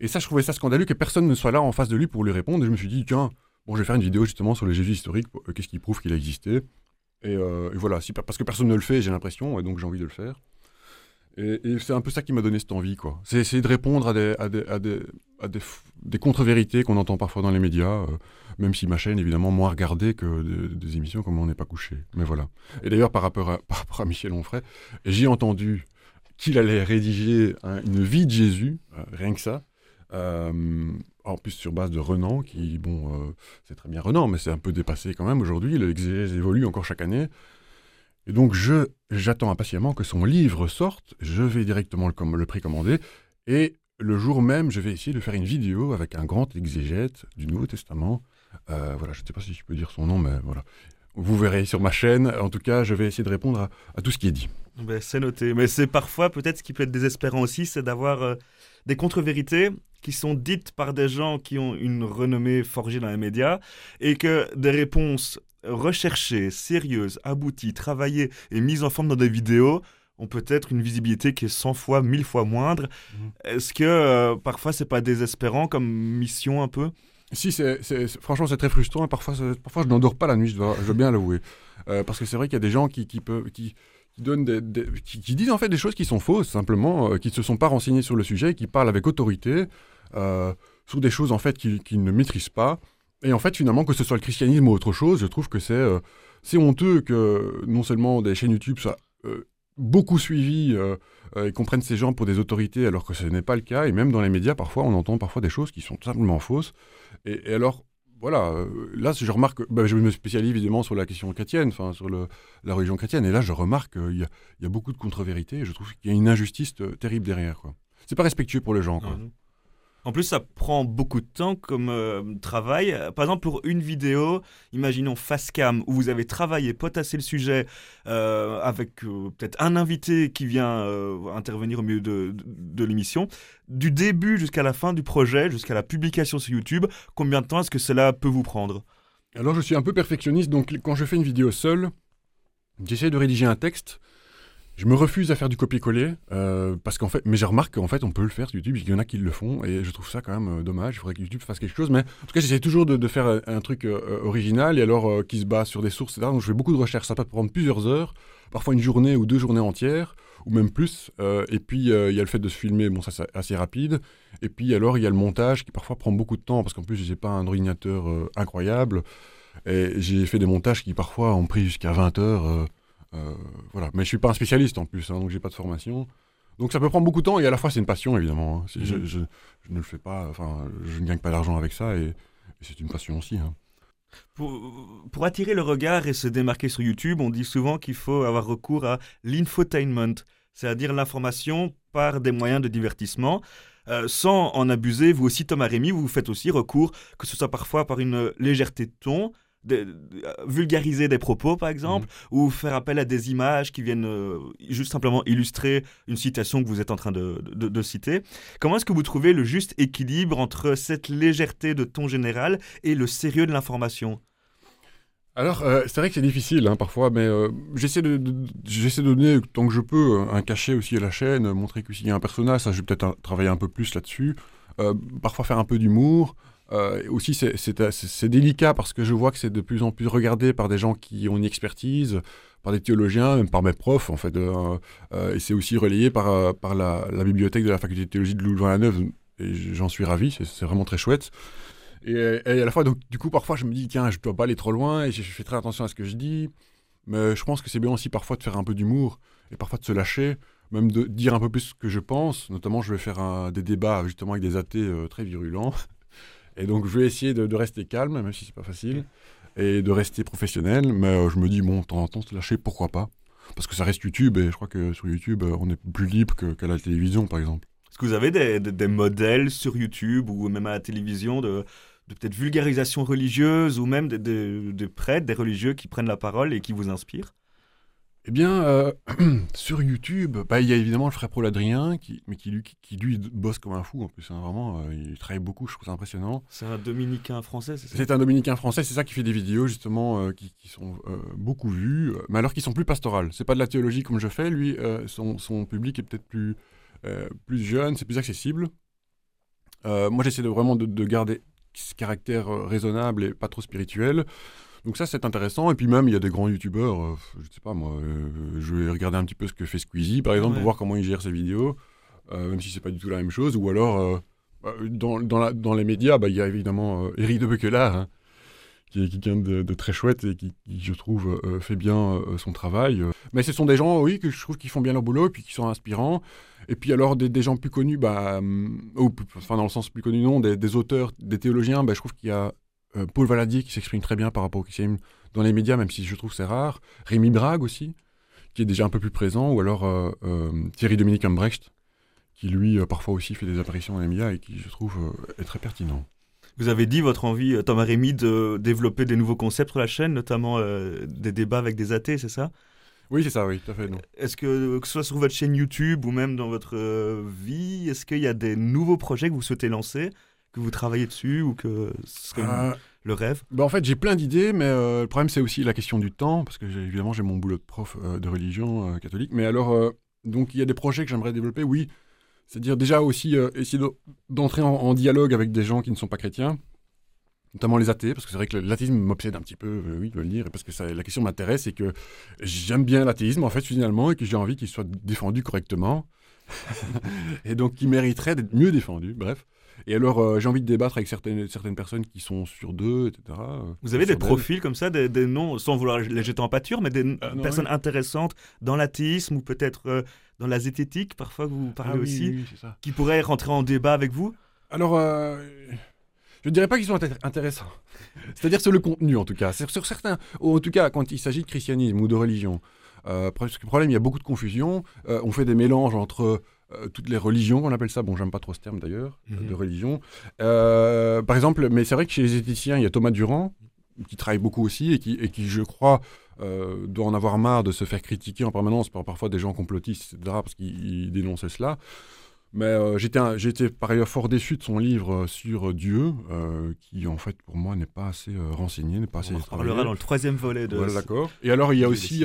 Et ça, je trouvais ça scandaleux que personne ne soit là en face de lui pour lui répondre. Et je me suis dit Tiens, Bon, je vais faire une vidéo justement sur le Jésus historique, euh, qu'est-ce qui prouve qu'il a existé. Euh, et, voilà, si, parce que personne ne le fait, j'ai l'impression, et donc j'ai envie de le faire. Et, c'est un peu ça qui m'a donné cette envie, quoi. C'est essayer de répondre à des, à des, à des, à des, contre-vérités qu'on entend parfois dans les médias, euh, même si ma chaîne, évidemment, moins regardée que des, émissions comme On n'est pas couché. Mais voilà. Et d'ailleurs, par rapport à, [laughs] par rapport à Michel Onfray, j'ai entendu qu'il allait rédiger une vie de Jésus, rien que ça. Euh, en plus sur base de Renan, qui, bon, euh, c'est très bien Renan, mais c'est un peu dépassé quand même aujourd'hui, l'exégèse évolue encore chaque année. Et donc je j'attends impatiemment que son livre sorte, je vais directement le, le précommander, et le jour même, je vais essayer de faire une vidéo avec un grand exégète du Nouveau Testament. Euh, voilà, je ne sais pas si je peux dire son nom, mais voilà. Vous verrez sur ma chaîne. En tout cas, je vais essayer de répondre à, tout ce qui est dit. Ben, c'est noté. Mais c'est parfois, peut-être, ce qui peut être désespérant aussi, c'est d'avoir euh, des contre-vérités qui sont dites par des gens qui ont une renommée forgée dans les médias et que des réponses recherchées, sérieuses, abouties, travaillées et mises en forme dans des vidéos ont peut-être une visibilité qui est 100 fois, 1000 fois moindre. Mhm. Est-ce que euh, parfois c'est pas désespérant comme mission un peu? Si, c'est, franchement, c'est très frustrant. Et parfois, parfois, je n'endors pas la nuit, je dois, bien l'avouer. Euh, parce que c'est vrai qu'il y a des gens qui, qui, peuvent, qui, donnent des, qui, disent en fait des choses qui sont fausses, simplement, euh, qui ne se sont pas renseignés sur le sujet, qui parlent avec autorité sur des choses en fait qu'ils ne maîtrisent pas. Et en fait, finalement, que ce soit le christianisme ou autre chose, je trouve que c'est euh, honteux que non seulement des chaînes YouTube soient beaucoup suivies et qu'on prenne ces gens pour des autorités alors que ce n'est pas le cas. Et même dans les médias, parfois, on entend parfois des choses qui sont simplement fausses. Et, alors, voilà, euh, là, je remarque, bah, je me spécialise évidemment sur la question chrétienne, enfin sur la religion chrétienne, et là, je remarque qu'il y, a beaucoup de contre-vérités, et je trouve qu'il y a une injustice euh, terrible derrière. C'est pas respectueux pour les gens. En plus, ça prend beaucoup de temps comme euh, travail. Par exemple, pour une vidéo, imaginons Facecam, où vous avez travaillé, potassé le sujet euh, avec euh, peut-être un invité qui vient intervenir au milieu de, de l'émission. Du début jusqu'à la fin du projet, jusqu'à la publication sur YouTube, combien de temps est-ce que cela peut vous prendre? Alors, je suis un peu perfectionniste, donc quand je fais une vidéo seule, j'essaie de rédiger un texte je me refuse à faire du copier-coller, euh, parce qu'en fait, mais je remarque qu'en fait, on peut le faire sur YouTube, il y en a qui le font, et je trouve ça quand même euh, dommage, il faudrait que YouTube fasse quelque chose, mais en tout cas, j'essaie toujours de, faire un, truc euh, original, et alors qui se base sur des sources, etc. Donc je fais beaucoup de recherches, ça peut prendre plusieurs heures, parfois une journée ou deux journées entières, ou même plus, et puis il y a le fait de se filmer, bon ça c'est assez rapide, et puis alors il y a le montage qui parfois prend beaucoup de temps, parce qu'en plus j'ai pas un ordinateur incroyable, et j'ai fait des montages qui parfois ont pris jusqu'à 20 heures, euh, voilà. Mais je suis pas un spécialiste en plus, hein, donc j'ai pas de formation. Donc ça peut prendre beaucoup de temps et à la fois c'est une passion évidemment. Hein. Mhm. Je, ne le fais pas, enfin je ne gagne pas d'argent avec ça et, c'est une passion aussi. Hein. Pour, pour, attirer le regard et se démarquer sur YouTube, on dit souvent qu'il faut avoir recours à l'infotainment, c'est-à-dire l'information par des moyens de divertissement. Euh, sans en abuser, vous aussi Thomas Rémy, vous faites aussi recours, que ce soit parfois par une légèreté de ton, vulgariser des propos, par exemple, mhm. ou faire appel à des images qui viennent juste simplement illustrer une citation que vous êtes en train de, de citer. Comment est-ce que vous trouvez le juste équilibre entre cette légèreté de ton général et le sérieux de l'information? Alors, euh, c'est vrai que c'est difficile hein, parfois, mais euh, j'essaie de, j'essaie de donner tant que je peux un cachet aussi à la chaîne, montrer que s'il y a un personnage, ça je vais peut-être travailler un peu plus là-dessus. Euh, parfois faire un peu d'humour. Aussi, c'est délicat parce que je vois que c'est de plus en plus regardé par des gens qui ont une expertise, par des théologiens, même par mes profs en fait. et c'est aussi relayé par, par la, bibliothèque de la faculté de théologie de Louvain-la-Neuve. Et j'en suis ravi, c'est vraiment très chouette. Et, à la fois, donc, du coup, parfois, je me dis, tiens, je dois pas aller trop loin et je, fais très attention à ce que je dis. Mais je pense que c'est bien aussi parfois de faire un peu d'humour et parfois de se lâcher, même de dire un peu plus ce que je pense. Notamment, je vais faire des débats justement avec des athées euh, très virulents. Et donc, je vais essayer de, rester calme, même si c'est pas facile, et de rester professionnel. Mais euh, je me dis, bon, de temps en temps, se lâcher, pourquoi pas? Parce que ça reste YouTube et je crois que sur YouTube, euh, on est plus libre qu'à la télévision, par exemple. Est-ce que vous avez des, des, modèles sur YouTube ou même à la télévision de, de peut-être vulgarisation religieuse ou même des prêtres, des religieux qui prennent la parole et qui vous inspirent? Eh bien, euh, [clears throat] sur YouTube, bah, il y a évidemment le frère Paul Adrien, qui, mais qui lui, qui, lui bosse comme un fou en plus. Hein, vraiment, euh, il travaille beaucoup, je trouve ça impressionnant. C'est un dominicain français, c'est ça C'est un dominicain français, c'est ça qui fait des vidéos justement euh, qui, sont beaucoup vues, mais alors qui sont plus pastorales. C'est pas de la théologie comme je fais, lui, son, son, public est peut-être plus, plus jeune, c'est plus accessible. moi, j'essaie de vraiment de garder ce caractère raisonnable et pas trop spirituel. Donc ça, c'est intéressant. Et puis même, il y a des grands youtubeurs, euh, je ne sais pas moi, euh, je vais regarder un petit peu ce que fait Squeezie, par exemple, pour voir comment il gère ses vidéos, même si c'est pas du tout la même chose. Ou alors, dans, dans, la, dans, les médias, bah, il y a évidemment Eric de Bequelard, hein, qui est quelqu'un de, très chouette et qui, je trouve, fait bien son travail. Mais ce sont des gens, oui, que je trouve qui font bien leur boulot et puis qui sont inspirants. Et puis alors des, gens plus connus, bah, hum, enfin dans le sens plus connu non, des, auteurs, des théologiens, bah, je trouve qu'il y a euh, Paul Valadier qui s'exprime très bien par rapport au christianisme dans les médias, même si je trouve c'est rare. Rémi Brague aussi, qui est déjà un peu plus présent, ou alors euh, euh, Thierry Dominique Ambrecht, qui lui parfois aussi fait des apparitions dans les médias et qui je trouve est très pertinent. Vous avez dit votre envie, Thomas Rémy, de développer des nouveaux concepts sur la chaîne, notamment des débats avec des athées, c'est ça? Oui, c'est ça, oui, tout à fait. Est-ce que, que ce soit sur votre chaîne YouTube ou même dans votre vie, est-ce qu'il y a des nouveaux projets que vous souhaitez lancer, que vous travaillez dessus ou que ce serait euh, le rêve? bah En fait, j'ai plein d'idées, mais euh, le problème, c'est aussi la question du temps, parce que évidemment, j'ai mon boulot de prof de religion catholique. Mais alors, donc, il y a des projets que j'aimerais développer, oui. C'est-à-dire déjà aussi essayer d'entrer en, dialogue avec des gens qui ne sont pas chrétiens notamment les athées, parce que c'est vrai que l'athéisme m'obsède un petit peu, euh, oui, je veux le dire, parce que ça, la question m'intéresse et que j'aime bien l'athéisme, en fait, finalement, et que j'ai envie qu'il soit défendu correctement, [laughs] et donc qu'il mériterait d'être mieux défendu, bref. Et alors, euh, j'ai envie de débattre avec certaines, certaines personnes qui sont sur deux, etc. Vous avez des profils comme ça, des, noms, sans vouloir les jeter en pâture, mais des ah, personnes intéressantes dans l'athéisme ou peut-être euh, dans la zététique, parfois vous parlez ah aussi, qui pourraient rentrer en débat avec vous? Alors, je ne dirais pas qu'ils sont intéressants. [laughs] C'est-à-dire sur le contenu, en tout cas. Sur, sur certains, en tout cas, quand il s'agit de christianisme ou de religion. Euh, parce que le problème, il y a beaucoup de confusion. Euh, on fait des mélanges entre euh, toutes les religions, on appelle ça. Bon, j'aime pas trop ce terme d'ailleurs, mhm. de religion. par exemple, mais c'est vrai que chez les éthiciens, il y a Thomas Durand, qui travaille beaucoup aussi et qui, et qui je crois, doit en avoir marre de se faire critiquer en permanence par parfois des gens complotistes, etc., parce qu'il dénonçait cela. Mais euh, j'étais par ailleurs fort déçu de son livre euh, sur Dieu, euh, qui en fait pour moi n'est pas assez renseigné, n'est pas assez. On parlera dans le troisième volet de. Voilà, d'accord. Et alors il y a aussi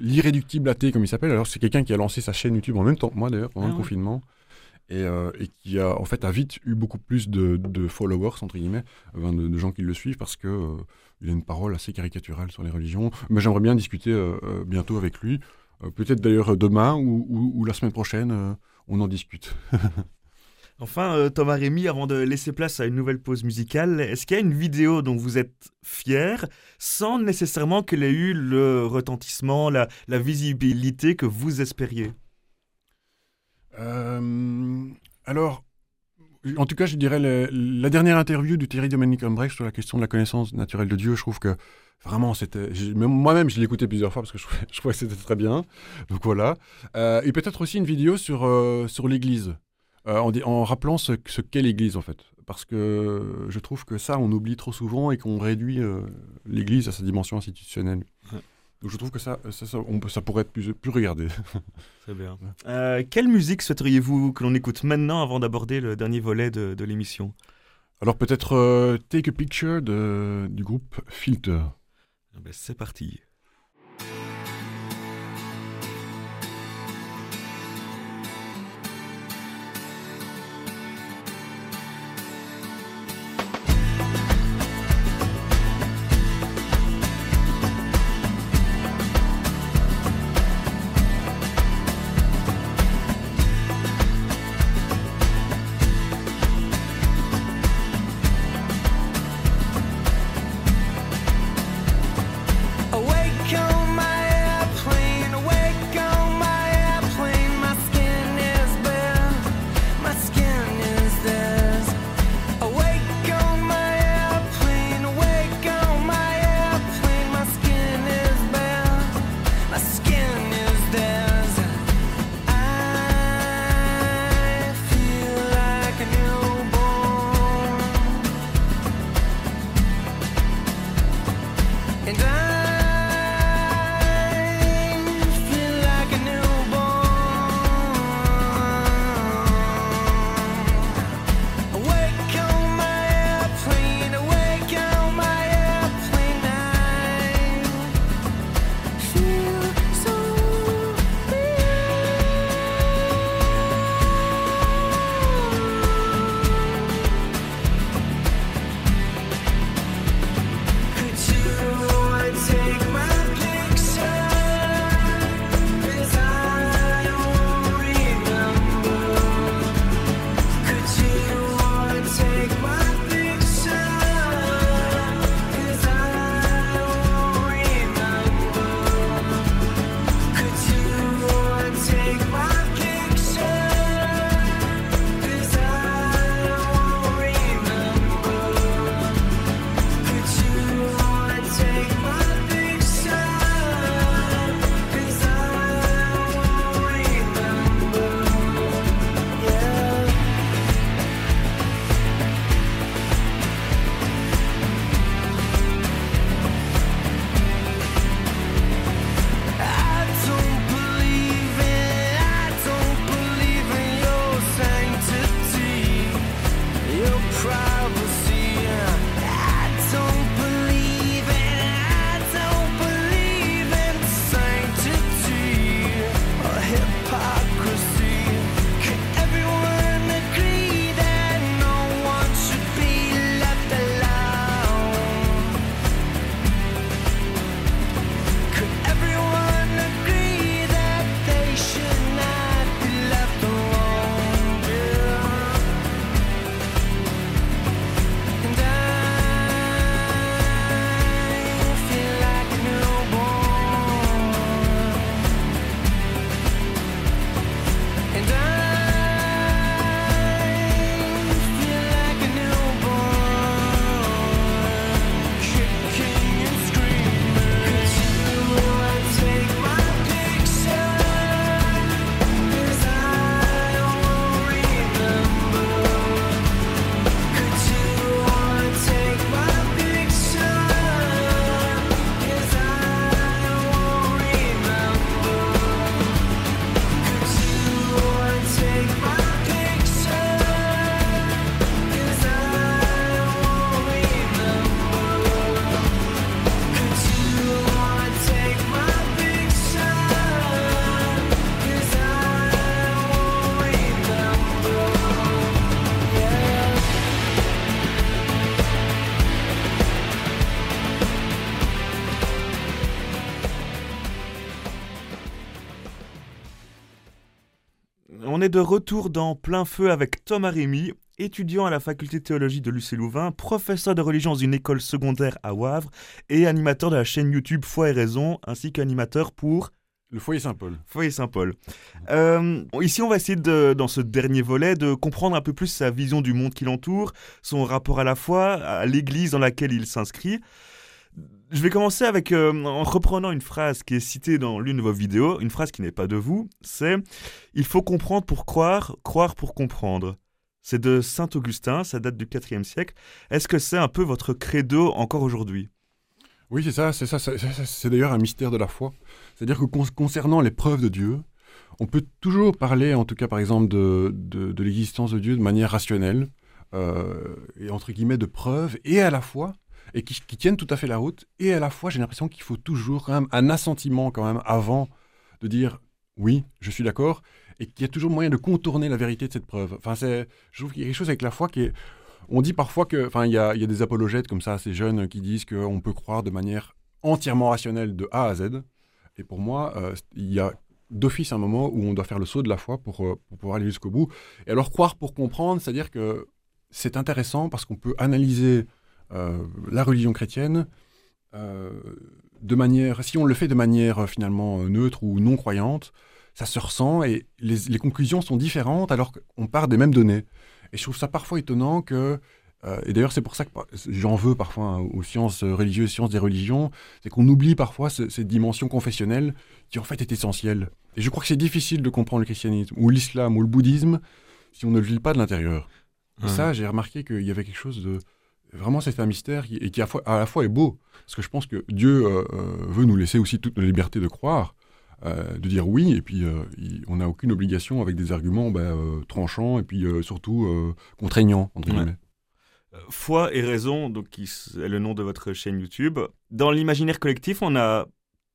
l'irréductible athée, comme il s'appelle. Alors c'est quelqu'un qui a lancé sa chaîne YouTube en même temps que moi d'ailleurs pendant ah le confinement. Et, et, qui a en fait a vite eu beaucoup plus de, de followers entre guillemets, de, gens qui le suivent parce que il a une parole assez caricaturale sur les religions. Mais j'aimerais bien discuter bientôt avec lui, peut-être d'ailleurs demain ou, ou, la semaine prochaine on en discute. [laughs] Enfin, euh, Thomas Rémy, avant de laisser place à une nouvelle pause musicale, est-ce qu'il y a une vidéo dont vous êtes fier, sans nécessairement qu'elle ait eu le retentissement, la, visibilité que vous espériez? Euh, Alors, en tout cas, je dirais la dernière interview du Thierry Dominique Humbrecht sur la question de la connaissance naturelle de Dieu, je trouve que vraiment, c'était. Moi-même, je l'ai écouté plusieurs fois parce que je, [laughs] je trouvais que c'était très bien. Donc voilà. Euh, et peut-être aussi une vidéo sur, euh, sur l'Église, euh, en, en, rappelant ce, qu'est l'Église en fait. parce que je trouve que ça, on oublie trop souvent et qu'on réduit l'Église à sa dimension institutionnelle. Donc je trouve que ça, ça, ça, on ça pourrait être plus, plus regardé. [laughs] Très bien. Euh, quelle musique souhaiteriez-vous que l'on écoute maintenant avant d'aborder le dernier volet de, de l'émission? Alors peut-être euh, Take a Picture de, du groupe Filter. Ah ben, C'est parti. Est de retour dans plein feu avec Thomas Rémy, étudiant à la faculté de théologie de l'UC Louvain, professeur de religion dans une école secondaire à Wavre et animateur de la chaîne YouTube Foi et Raison, ainsi qu'animateur pour Le foyer Saint-Paul. Foyer Saint-Paul. Euh, ici, on va essayer, de, dans ce dernier volet, de comprendre un peu plus sa vision du monde qui l'entoure, son rapport à la foi, à l'église dans laquelle il s'inscrit. Je vais commencer euh, en reprenant une phrase qui est citée dans l'une de vos vidéos, une phrase qui n'est pas de vous, c'est « Il faut comprendre pour croire, croire pour comprendre ». C'est de Saint Augustin, ça date du IVe siècle. Est-ce que c'est un peu votre credo encore aujourd'hui? Oui, c'est ça, c'est ça, c'est- d'ailleurs un mystère de la foi. C'est-à-dire que con- concernant les preuves de Dieu, on peut toujours parler, en tout cas par exemple, de, de, de l'existence de Dieu de manière rationnelle, euh, et entre guillemets de preuves, et à la fois, et qui, tiennent tout à fait la route, et à la fois j'ai l'impression qu'il faut toujours quand même un assentiment quand même avant de dire oui, je suis d'accord, et qu'il y a toujours moyen de contourner la vérité de cette preuve. Enfin, je trouve qu'il y a quelque chose avec la foi qui est... On dit parfois que, enfin, il y y a des apologètes comme ça, ces jeunes qui disent qu'on peut croire de manière entièrement rationnelle de A à Z. Et pour moi, euh, il y a d'office un moment où on doit faire le saut de la foi pour, euh, pour pouvoir aller jusqu'au bout. Et alors croire pour comprendre, c'est-à-dire que c'est intéressant parce qu'on peut analyser la religion chrétienne euh, de manière, si on le fait de manière euh, finalement euh, neutre ou non croyante, ça se ressent et les, les conclusions sont différentes alors qu'on part des mêmes données. Et je trouve ça parfois étonnant que, euh, et d'ailleurs c'est pour ça que j'en veux parfois hein, aux sciences religieuses, sciences des religions, c'est qu'on oublie parfois ce- cette dimension confessionnelle qui en fait est essentielle. Et je crois que c'est difficile de comprendre le christianisme ou l'islam ou le bouddhisme si on ne le vit pas de l'intérieur. Et ça, j'ai remarqué qu'il y avait quelque chose de... Vraiment, c'est un mystère qui- et qui à, fois- à la fois est beau. Parce que je pense que Dieu euh, euh, veut nous laisser aussi toute la liberté de croire, euh, de dire oui, et puis euh, il- on n'a aucune obligation avec des arguments euh, tranchants et puis surtout contraignants, entre guillemets. Foi et raison, donc qui est le nom de votre chaîne YouTube. Dans l'imaginaire collectif, on a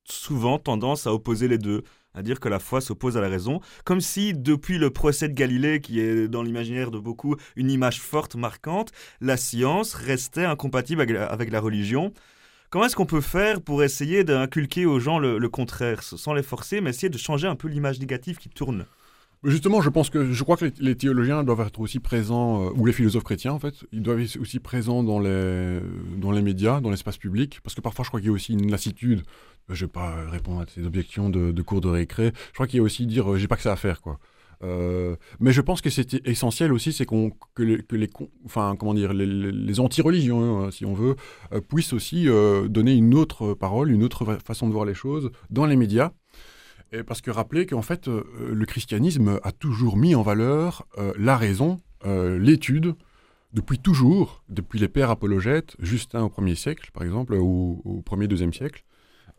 souvent tendance à opposer les deux, à dire que la foi s'oppose à la raison, comme si depuis le procès de Galilée, qui est dans l'imaginaire de beaucoup une image forte, marquante, la science restait incompatible avec la, religion. Comment est-ce qu'on peut faire pour essayer d'inculquer aux gens le, le contraire, sans les forcer, mais essayer de changer un peu l'image négative qui tourne? Justement, je pense que je crois que les, théologiens doivent être aussi présents, euh, ou les philosophes chrétiens en fait, ils doivent être aussi présents dans les, dans les médias, dans l'espace public, parce que parfois je crois qu'il y a aussi une lassitude. Je vais pas répondre à ces objections de, cours de récré. Je crois qu'il y a aussi dire euh, j'ai pas que ça à faire quoi. Euh, mais je pense que c'est essentiel aussi, c'est qu'on que les, que enfin comment dire les, anti-religions, hein, si on veut, euh, puissent aussi donner une autre parole, une autre fa- façon de voir les choses dans les médias. Parce que rappelez qu'en fait, euh, le christianisme a toujours mis en valeur euh, la raison, euh, l'étude, depuis toujours, depuis les pères apologètes, Justin au 1er siècle, par exemple, ou au 1er, 2e siècle.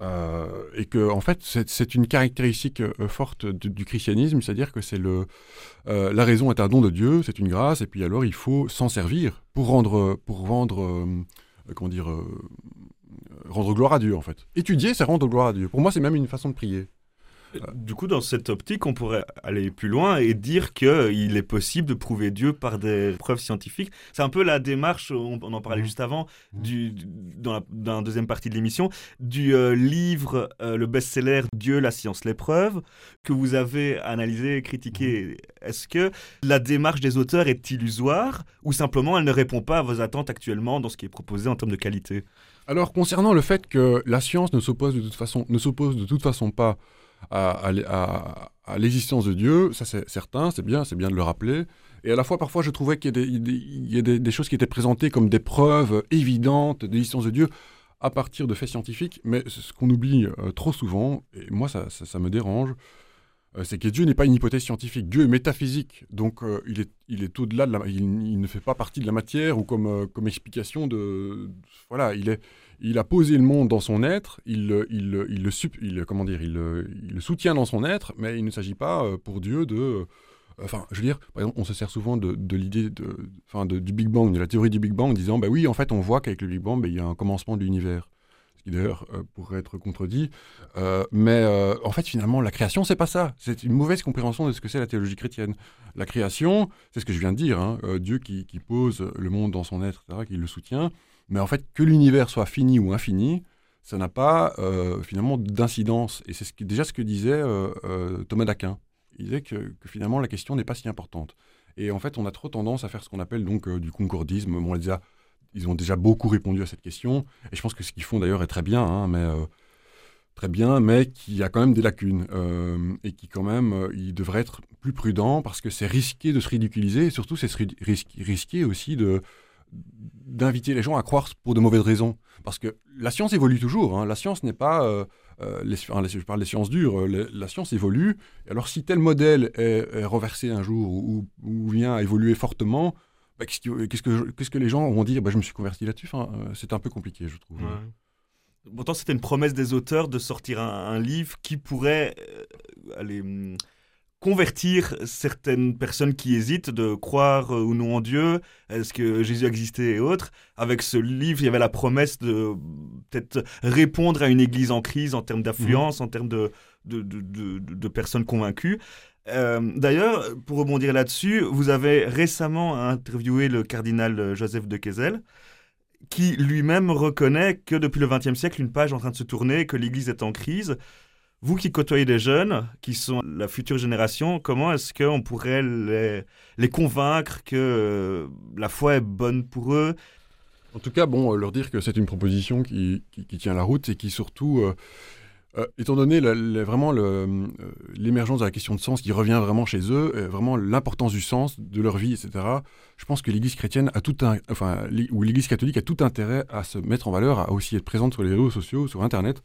Euh, et que, en fait, c'est une caractéristique euh, forte du, christianisme, c'est-à-dire que c'est le, euh, la raison est un don de Dieu, c'est une grâce, et puis alors il faut s'en servir pour rendre, pour rendre, euh, comment dire, euh, rendre gloire à Dieu, en fait. Étudier, c'est rendre gloire à Dieu. Pour moi, c'est même une façon de prier. Du coup, dans cette optique, on pourrait aller plus loin et dire qu'il est possible de prouver Dieu par des preuves scientifiques. C'est un peu la démarche, on, on en parlait Mhm. juste avant, du, du- dans, la, dans la deuxième partie de l'émission, du euh, livre, euh, le best-seller Dieu, la science, les preuves, que vous avez analysé critiqué. Est-ce que la démarche des auteurs est illusoire ou simplement elle ne répond pas à vos attentes actuellement dans ce qui est proposé en termes de qualité? Alors, concernant le fait que la science ne s'oppose de toute façon, ne s'oppose de toute façon pas à, à l'e- à- à l'existence de Dieu, ça c'est certain, c'est bien, c'est bien de le rappeler. Et à la fois, parfois, je trouvais qu'il y a des, choses qui étaient présentées comme des preuves évidentes de l'existence de Dieu à partir de faits scientifiques, mais ce qu'on oublie euh, trop souvent, et moi ça, me dérange, euh, c'est que Dieu n'est pas une hypothèse scientifique. Dieu est métaphysique, donc euh, il est, il de la, il, ne fait pas partie de la matière ou comme explication de, voilà, il est, il a posé le monde dans son être, il, le- il, il le il, comment dire, il, le- soutient dans son être, mais il ne s'agit pas euh, pour Dieu de, euh, enfin, je veux dire, par exemple, on se sert souvent de, l'idée, de, enfin, du Big Bang, de la théorie du Big Bang, en disant, bah oui, en fait, on voit qu'avec le Big Bang, bah, il y a un commencement de l'univers, ce qui d'ailleurs euh, pourrait être contredit, mais en fait, finalement, la création, c'est pas ça. C'est une mauvaise compréhension de ce que c'est la théologie chrétienne. La création, c'est ce que je viens de dire, hein, Dieu qui, qui pose le monde dans son être, etc., qui le soutient. Mais en fait, que l'univers soit fini ou infini, ça n'a pas euh, finalement d'incidence. Et c'est déjà ce que disait euh, euh, Thomas d'Aquin. Il disait que, finalement la question n'est pas si importante. Et en fait, on a trop tendance à faire ce qu'on appelle donc du concordisme. Bon, déjà- ils ont déjà beaucoup répondu à cette question. Et je pense que ce qu'ils font d'ailleurs est très bien, hein, mais très bien, mais qui a quand même des lacunes et qui quand même, euh, il être plus prudent parce que c'est risqué de se ridiculiser et surtout c'est risqué aussi de d'inviter les gens à croire pour de mauvaises raisons. Parce que la science évolue toujours. hein. La science n'est pas euh, euh, je parle des sciences dures, euh, la science évolue. Alors, si tel modèle est, est reversé un jour ou, vient à évoluer fortement, bah, qu'est-ce, que, qu'est-ce que les gens vont dire? Bah, Je me suis converti là-dessus. C'est un peu compliqué, je trouve. Pourtant, c'était une promesse des auteurs de sortir un, livre qui pourrait aller, hum, convertir certaines personnes qui hésitent de croire euh, ou non en Dieu, est-ce que Jésus existait et autres. Avec ce livre, il y avait la promesse de euh, peut-être répondre à une église en crise en termes d'affluence, en termes de, de, de- personnes convaincues. Euh, D'ailleurs, pour rebondir là-dessus, vous avez récemment interviewé le cardinal euh, Joseph de Kessel, qui lui-même reconnaît que depuis le XXe siècle, une page est en train de se tourner, que l'Église est en crise. Vous qui côtoyez des jeunes, qui sont la future génération, comment est-ce qu'on pourrait les, convaincre que euh, la foi est bonne pour eux? En tout cas, bon, euh, leur dire que c'est une proposition qui, tient la route et qui surtout, euh, étant donné vraiment l'émergence de la question de sens qui revient vraiment chez eux, vraiment l'importance du sens de leur vie, etc. Je pense que l'Église chrétienne a tout un, enfin, l'Église catholique a tout intérêt à se mettre en valeur, à aussi être présente sur les réseaux sociaux, sur Internet,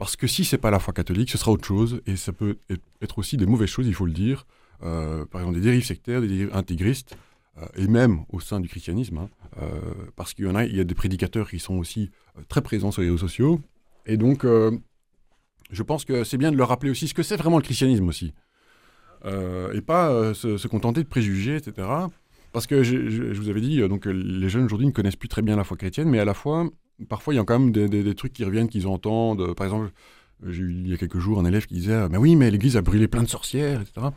parce que si c'est pas la foi catholique, ce sera autre chose et ça peut être- aussi des mauvaises choses, il faut le dire. Euh, par exemple, des dérives sectaires, des dérives intégristes, euh, et même au sein du christianisme. hein. Euh, parce qu'il y en a, il y a des prédicateurs qui sont aussi très présents sur les réseaux sociaux. Et donc, je pense que c'est bien de leur rappeler aussi ce que c'est vraiment le christianisme aussi. Et pas se, contenter de préjugés, etc. Parce que je, je- vous avais dit, donc les jeunes aujourd'hui ne connaissent plus très bien la foi chrétienne, mais à la fois, parfois il y a quand même des, trucs qui reviennent, qu'ils entendent. Par exemple, j'ai eu il y a quelques jours un élève qui disait, mais oui, mais l'Église a brûlé plein de sorcières, etc.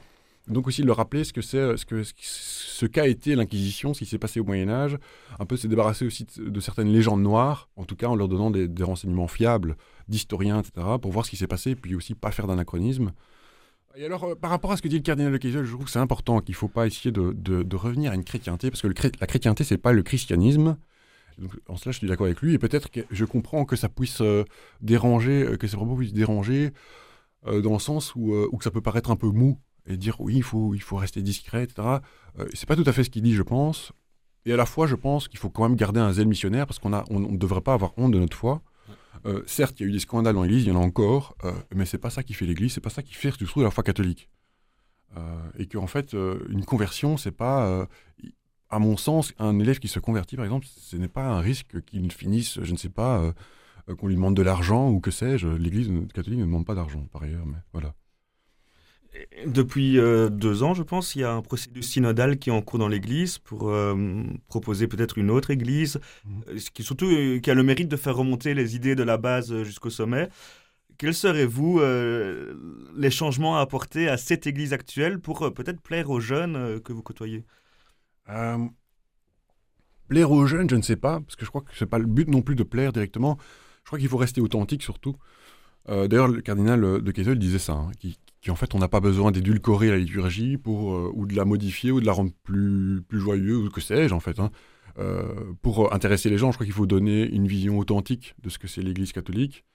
Donc aussi de leur rappeler ce que c'est, ce ce, qu'a été l'Inquisition, ce qui s'est passé au Moyen Âge, un peu se débarrasser aussi de, certaines légendes noires, en tout cas en leur donnant des, renseignements fiables d'historiens, etc., pour voir ce qui s'est passé, puis aussi pas faire d'anachronisme. Et alors, euh, par rapport à ce que dit le cardinal de Kessel, je trouve que c'est important qu'il ne faut pas essayer de, revenir à une chrétienté, parce que la chrétienté, c'est pas le christianisme. En cela, je suis d'accord avec lui, et peut-être que je comprends que ça puisse euh, déranger, euh, que ces propos puissent déranger, euh, dans le sens où, ça peut paraître un peu mou, et dire oui, il faut, il faut rester discret, etc. C'est pas tout à fait ce qu'il dit, je pense. Et à la fois, je pense qu'il faut quand même garder un zèle missionnaire, parce qu'on a- on ne devrait pas avoir honte de notre foi. Certes, il y a eu des scandales dans l'Église, il y en a encore, mais c'est pas ça qui fait l'Église, c'est pas ça qui fait surtout la foi catholique. Et qu'en fait, une conversion, c'est pas, à mon sens, un élève qui se convertit, par exemple, ce n'est pas un risque qu'il finisse, je ne sais pas, euh, euh, qu'on lui demande de l'argent ou que sais-je. L'Église catholique ne demande pas d'argent, par ailleurs, mais voilà. Depuis euh, deux ans, je pense, il y a un procédure synodal qui est en cours dans l'Église pour euh, proposer peut-être une autre Église, Mhm. ce qui surtout qui a le mérite de faire remonter les idées de la base jusqu'au sommet. Quels seraient, vous, les changements à apporter à cette Église actuelle pour peut-être plaire aux jeunes que vous côtoyez? Euh, plaire aux jeunes, je ne sais pas, parce que je crois que c'est pas le but non plus de plaire directement. Je crois qu'il faut rester authentique surtout. Euh, D'ailleurs, le cardinal de Kessel disait ça, hein, qui- qu'en fait, on n'a pas besoin d'édulcorer la liturgie pour, euh, ou de la modifier ou de la rendre plus, plus joyeuse ou que sais-je en fait. hein. Pour intéresser les gens, je crois qu'il faut donner une vision authentique de ce que c'est l'Église catholique.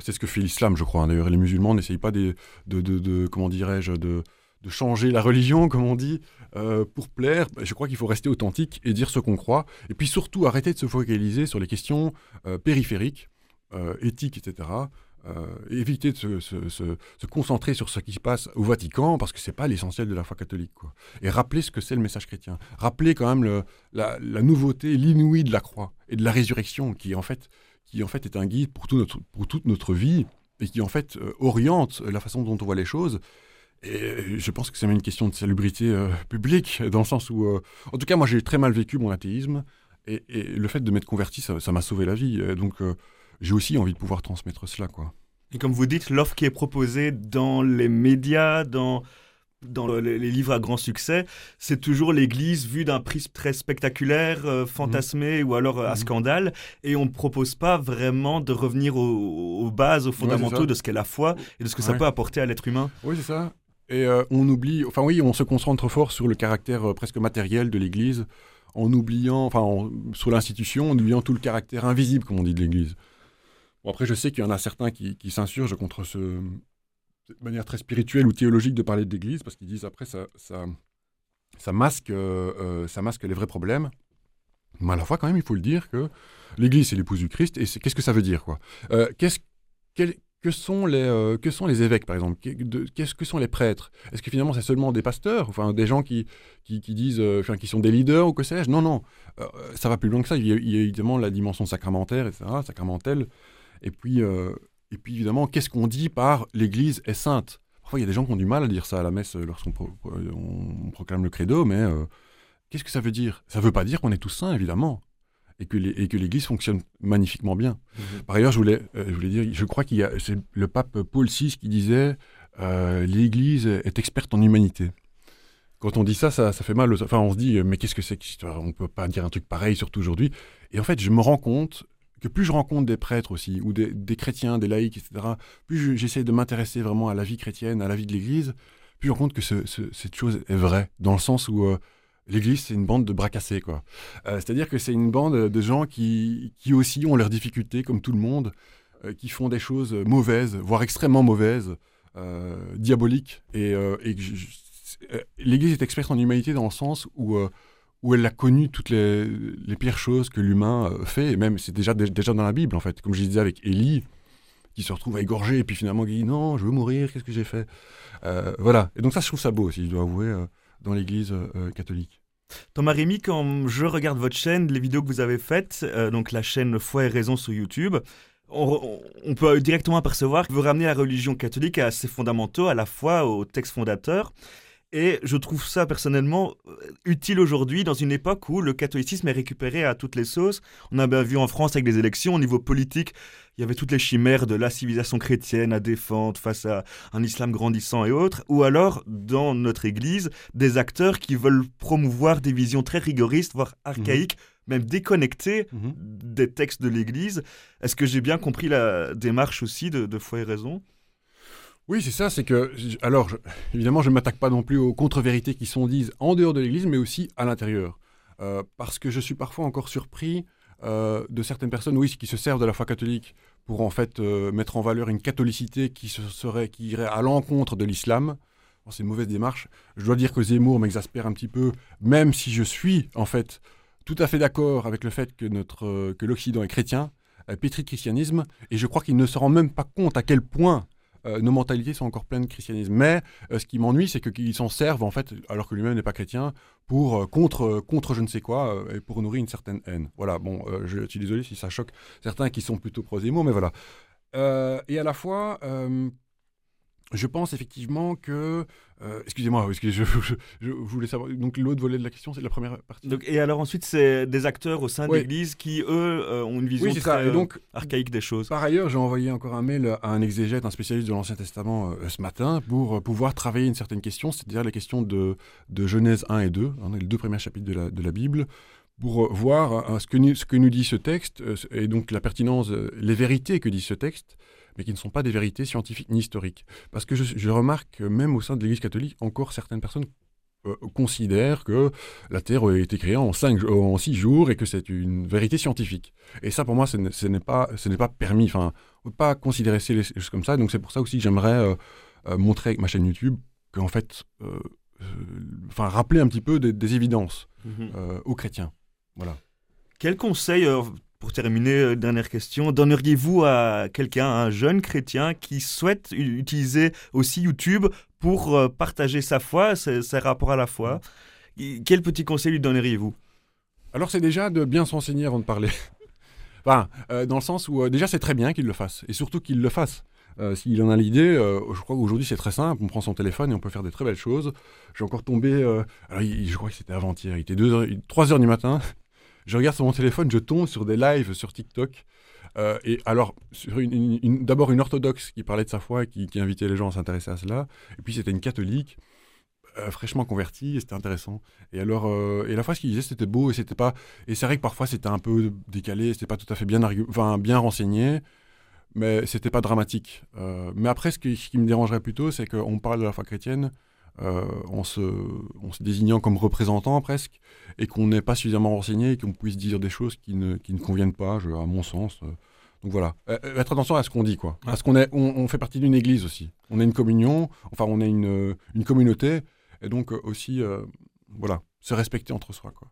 C'est ce que fait l'islam, je crois. hein. D'ailleurs, les musulmans n'essayent pas de, de- de- comment dirais-je, de, de changer la religion, comme on dit, euh, pour plaire. Bah, Je crois qu'il faut rester authentique et dire ce qu'on croit. Et puis surtout, arrêter de se focaliser sur les questions euh, périphériques, euh, éthiques, etc. Éviter de se, concentrer sur ce qui se passe au Vatican, parce que c'est pas l'essentiel de la foi catholique. Et rappeler ce que c'est le message chrétien. Rappeler quand même la, la nouveauté, l'inouï de la croix et de la résurrection, qui en fait, qui en fait est un guide pour, tout notre, pour toute notre vie et qui en fait oriente la façon dont on voit les choses. Et je pense que c'est même une question de salubrité euh, publique, dans le sens où, euh, en tout cas, moi j'ai très mal vécu mon athéisme, et, et le fait de m'être converti, ça m'a sauvé la vie. Et donc euh, j'ai aussi envie de pouvoir transmettre cela, quoi. Et comme vous dites, l'offre qui est proposée dans les médias, dans, dans le- les livres à grand succès, c'est toujours l'Église vue d'un prisme très spectaculaire, euh, fantasmé ou alors euh, à Mhm. scandale. Et on ne propose pas vraiment de revenir aux, aux bases, aux fondamentaux de ce qu'est la foi et de ce que ça peut apporter à l'être humain. Oui, c'est ça. Et euh, on oublie, enfin oui, on se concentre fort sur le caractère euh, presque matériel de l'Église, en oubliant, enfin, en- sur l'institution, en oubliant tout le caractère invisible, comme on dit, de l'Église. Bon, après, je sais qu'il y en a certains qui, s'insurgent contre ce, cette manière très spirituelle ou théologique de parler de l'Église, parce qu'ils disent après, ça, masque, euh, ça masque les vrais problèmes. Mais à la fois, quand même, il faut le dire que l'Église, c'est l'épouse du Christ, et qu'est-ce que ça veut dire, quoi? Qu'est-ce, que sont les, euh, que sont les évêques, par exemple? Qu'est-ce que sont les prêtres? Est-ce que finalement c'est seulement des pasteurs, enfin des gens qui, qui, disent, euh, qui sont des leaders ou que sais-je? Non, non, Euh, ça va plus loin que ça. Il y, a, évidemment la dimension sacramentaire, etc., sacramentelle. Et puis, euh, et puis évidemment, qu'est-ce qu'on dit par l'Église est sainte Parfois, il y a des gens qui ont du mal à dire ça à la messe lorsqu'on pro- pro- on proclame le credo, mais qu'est-ce que ça veut dire? Ça veut pas dire qu'on est tous saints, évidemment, et que les- et que l'Église fonctionne magnifiquement bien. Par ailleurs, je voulais, euh, je voulais dire, je crois qu'il y a, c'est le pape Paul VI qui disait euh, l'Église est experte en humanité. Quand on dit ça, ça, ça fait mal. Enfin, on se dit, mais qu'est-ce que c'est que On peut pas dire un truc pareil, surtout aujourd'hui. Et en fait, je me rends compte que plus je rencontre des prêtres aussi, ou des, des chrétiens, des laïcs, etc., plus je- j'essaie de m'intéresser vraiment à la vie chrétienne, à la vie de l'Église, plus je rends compte que ce- ce- cette chose est vraie, dans le sens où euh, l'Église, c'est une bande de bras cassés, quoi. Euh, C'est-à-dire que c'est une bande de gens qui, qui aussi ont leurs difficultés, comme tout le monde, euh, qui font des choses mauvaises, voire extrêmement mauvaises, euh, diaboliques. Et, l'Église est experte en humanité dans le sens où, où elle a connu toutes les, les pires choses que l'humain fait, et même c'est déjà, dé- déjà dans la Bible, en fait. Comme je disais avec Élie, qui se retrouve à égorger, et puis finalement qui dit non, je veux mourir, qu'est-ce que j'ai fait? Voilà. Et donc ça, je trouve ça beau aussi, je dois avouer, dans l'Église catholique. Thomas Rémy, quand je regarde votre chaîne, les vidéos que vous avez faites, euh, donc la chaîne Foi et Raison sur YouTube, on, on- peut directement apercevoir que vous ramenez la religion catholique à ses fondamentaux, à la foi, au texte fondateur. Et je trouve ça personnellement euh, utile aujourd'hui dans une époque où le catholicisme est récupéré à toutes les sauces. On a bien vu en France avec les élections, au niveau politique, il y avait toutes les chimères de la civilisation chrétienne à défendre face à un islam grandissant et autres. Ou alors, dans notre église, des acteurs qui veulent promouvoir des visions très rigoristes, voire archaïques, même déconnectées des textes de l'Église. Est-ce que j'ai bien compris la démarche aussi de, de Foi et Raison? Oui, c'est ça, c'est que, alors, évidemment, je ne m'attaque pas non plus aux contre-vérités qui sont dites en dehors de l'Église, mais aussi à l'intérieur. Euh, parce que je suis parfois encore surpris euh, de certaines personnes, oui, qui se servent de la foi catholique pour en fait euh, mettre en valeur une catholicité qui, se serait, qui irait à l'encontre de l'islam. Bon, c'est une mauvaise démarche. Je dois dire que Zemmour m'exaspère un petit peu, même si je suis en fait tout à fait d'accord avec le fait que, notre, que l'Occident est chrétien, pétri de christianisme, et je crois qu'il ne se rend même pas compte à quel point euh, nos mentalités sont encore pleines de christianisme. Mais euh, ce qui m'ennuie, c'est qu'ils s'en servent, en fait, alors que lui-même n'est pas chrétien, pour euh, contre, contre je ne sais quoi, et pour nourrir une certaine haine. Voilà, bon, je suis désolé si ça choque certains qui sont plutôt pro-Zemmour, mais voilà. Et à la fois, je pense effectivement que... euh, Excusez-moi, [laughs] je, je- je voulais savoir... Donc l'autre volet de la question, c'est la première partie. Donc, Et alors ensuite, c'est des acteurs au sein de l'Église qui, eux, euh, ont une vision oui, très. Et euh, donc, archaïque des choses. Par ailleurs, j'ai envoyé encore un mail à un exégète, un spécialiste de l'Ancien Testament euh, ce matin pour pouvoir travailler une certaine question, c'est-à-dire la question de, de Genèse 1 et 2, hein, les deux premiers chapitres de la, de la Bible, pour voir euh, ce, que nous, ce que nous dit ce texte et donc la pertinence, les vérités que dit ce texte, mais qui ne sont pas des vérités scientifiques ni historiques. Parce que je, je remarque que même au sein de l'Église catholique, encore certaines personnes euh, considèrent que la Terre a été créée en, cinq, jo- en six jours et que c'est une vérité scientifique. Et ça, pour moi, ce n'est pas, ce pas permis. Enfin, on ne peut pas considérer ces choses comme ça. Donc, c'est pour ça aussi que j'aimerais euh, euh, montrer avec ma chaîne YouTube qu'en fait, enfin, rappeler un petit peu des, des évidences Mhm. aux chrétiens. Voilà. Quel conseil, pour terminer, euh, dernière question, donneriez-vous à quelqu'un, un jeune chrétien qui souhaite utiliser aussi YouTube pour euh, partager sa foi, ses, rapports à la foi? Quel petit conseil lui donneriez-vous? Alors, c'est déjà de bien s'enseigner avant de parler. [laughs] enfin, euh, dans le sens où déjà, c'est très bien qu'il le fasse. Et surtout qu'il le fasse. S'il en a l'idée, je crois qu'aujourd'hui c'est très simple, on prend son téléphone et on peut faire des très belles choses. J'ai encore tombé, je crois que c'était avant-hier, il était 2 heures, 3 heures du matin, je regarde sur mon téléphone, je tombe sur des lives sur TikTok. Euh, et alors, d'abord une orthodoxe qui parlait de sa foi, qui, qui invitait les gens à s'intéresser à cela, et puis c'était une catholique euh, fraîchement convertie, et c'était intéressant. Et alors, euh, et la fois ce qu'il disait, c'était beau, et c'était pas, et c'est vrai que parfois c'était un peu décalé, c'était pas tout à fait bien, bien renseigné, mais c'était pas dramatique. Mais après, ce qui, ce qui me dérangerait plutôt, c'est qu'on parle de la foi chrétienne euh, en, se, en se désignant comme représentant presque, et qu'on n'est pas suffisamment renseigné, et qu'on puisse dire des choses qui ne, qui ne conviennent pas, je- à mon sens. euh. Donc voilà, Euh, euh, être attention à ce qu'on dit, quoi. Ouais. Parce qu'on est, on, on fait partie d'une église aussi. On est une communion, enfin on est une, une communauté, et donc aussi, euh, voilà, se respecter entre soi, quoi.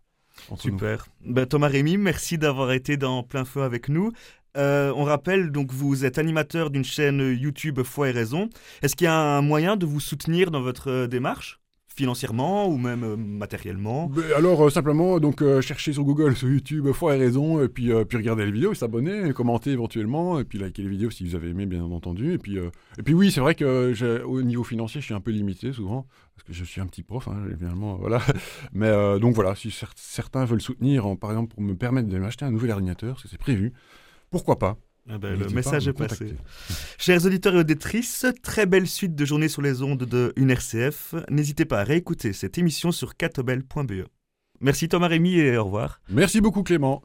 Entre. Super. Ben, Thomas Rémy, merci d'avoir été dans plein feu avec nous. Euh, on rappelle, donc vous êtes animateur d'une chaîne YouTube Foi et Raison. Est-ce qu'il y a un moyen de vous soutenir dans votre euh, démarche financièrement ou même euh, matériellement? Ben, alors simplement donc chercher sur Google, sur YouTube, foi et raison, et puis puis regarder les vidéos, s'abonner, commenter éventuellement, et puis liker les vidéos si vous avez aimé bien entendu, et puis et puis oui c'est vrai que au niveau financier je suis un peu limité souvent parce que je suis un petit prof hein, évidemment [laughs] voilà, mais donc voilà si cer- certains veulent soutenir en- par exemple pour me permettre de m'acheter un nouvel ordinateur, parce que c'est prévu, pourquoi pas Ah ben, Le message me est passé. Chers auditeurs et auditrices, très belle suite de journée sur les ondes de UNRCF. N'hésitez pas à réécouter cette émission sur catobel.be. Merci Thomas Rémy et au revoir. Merci beaucoup Clément.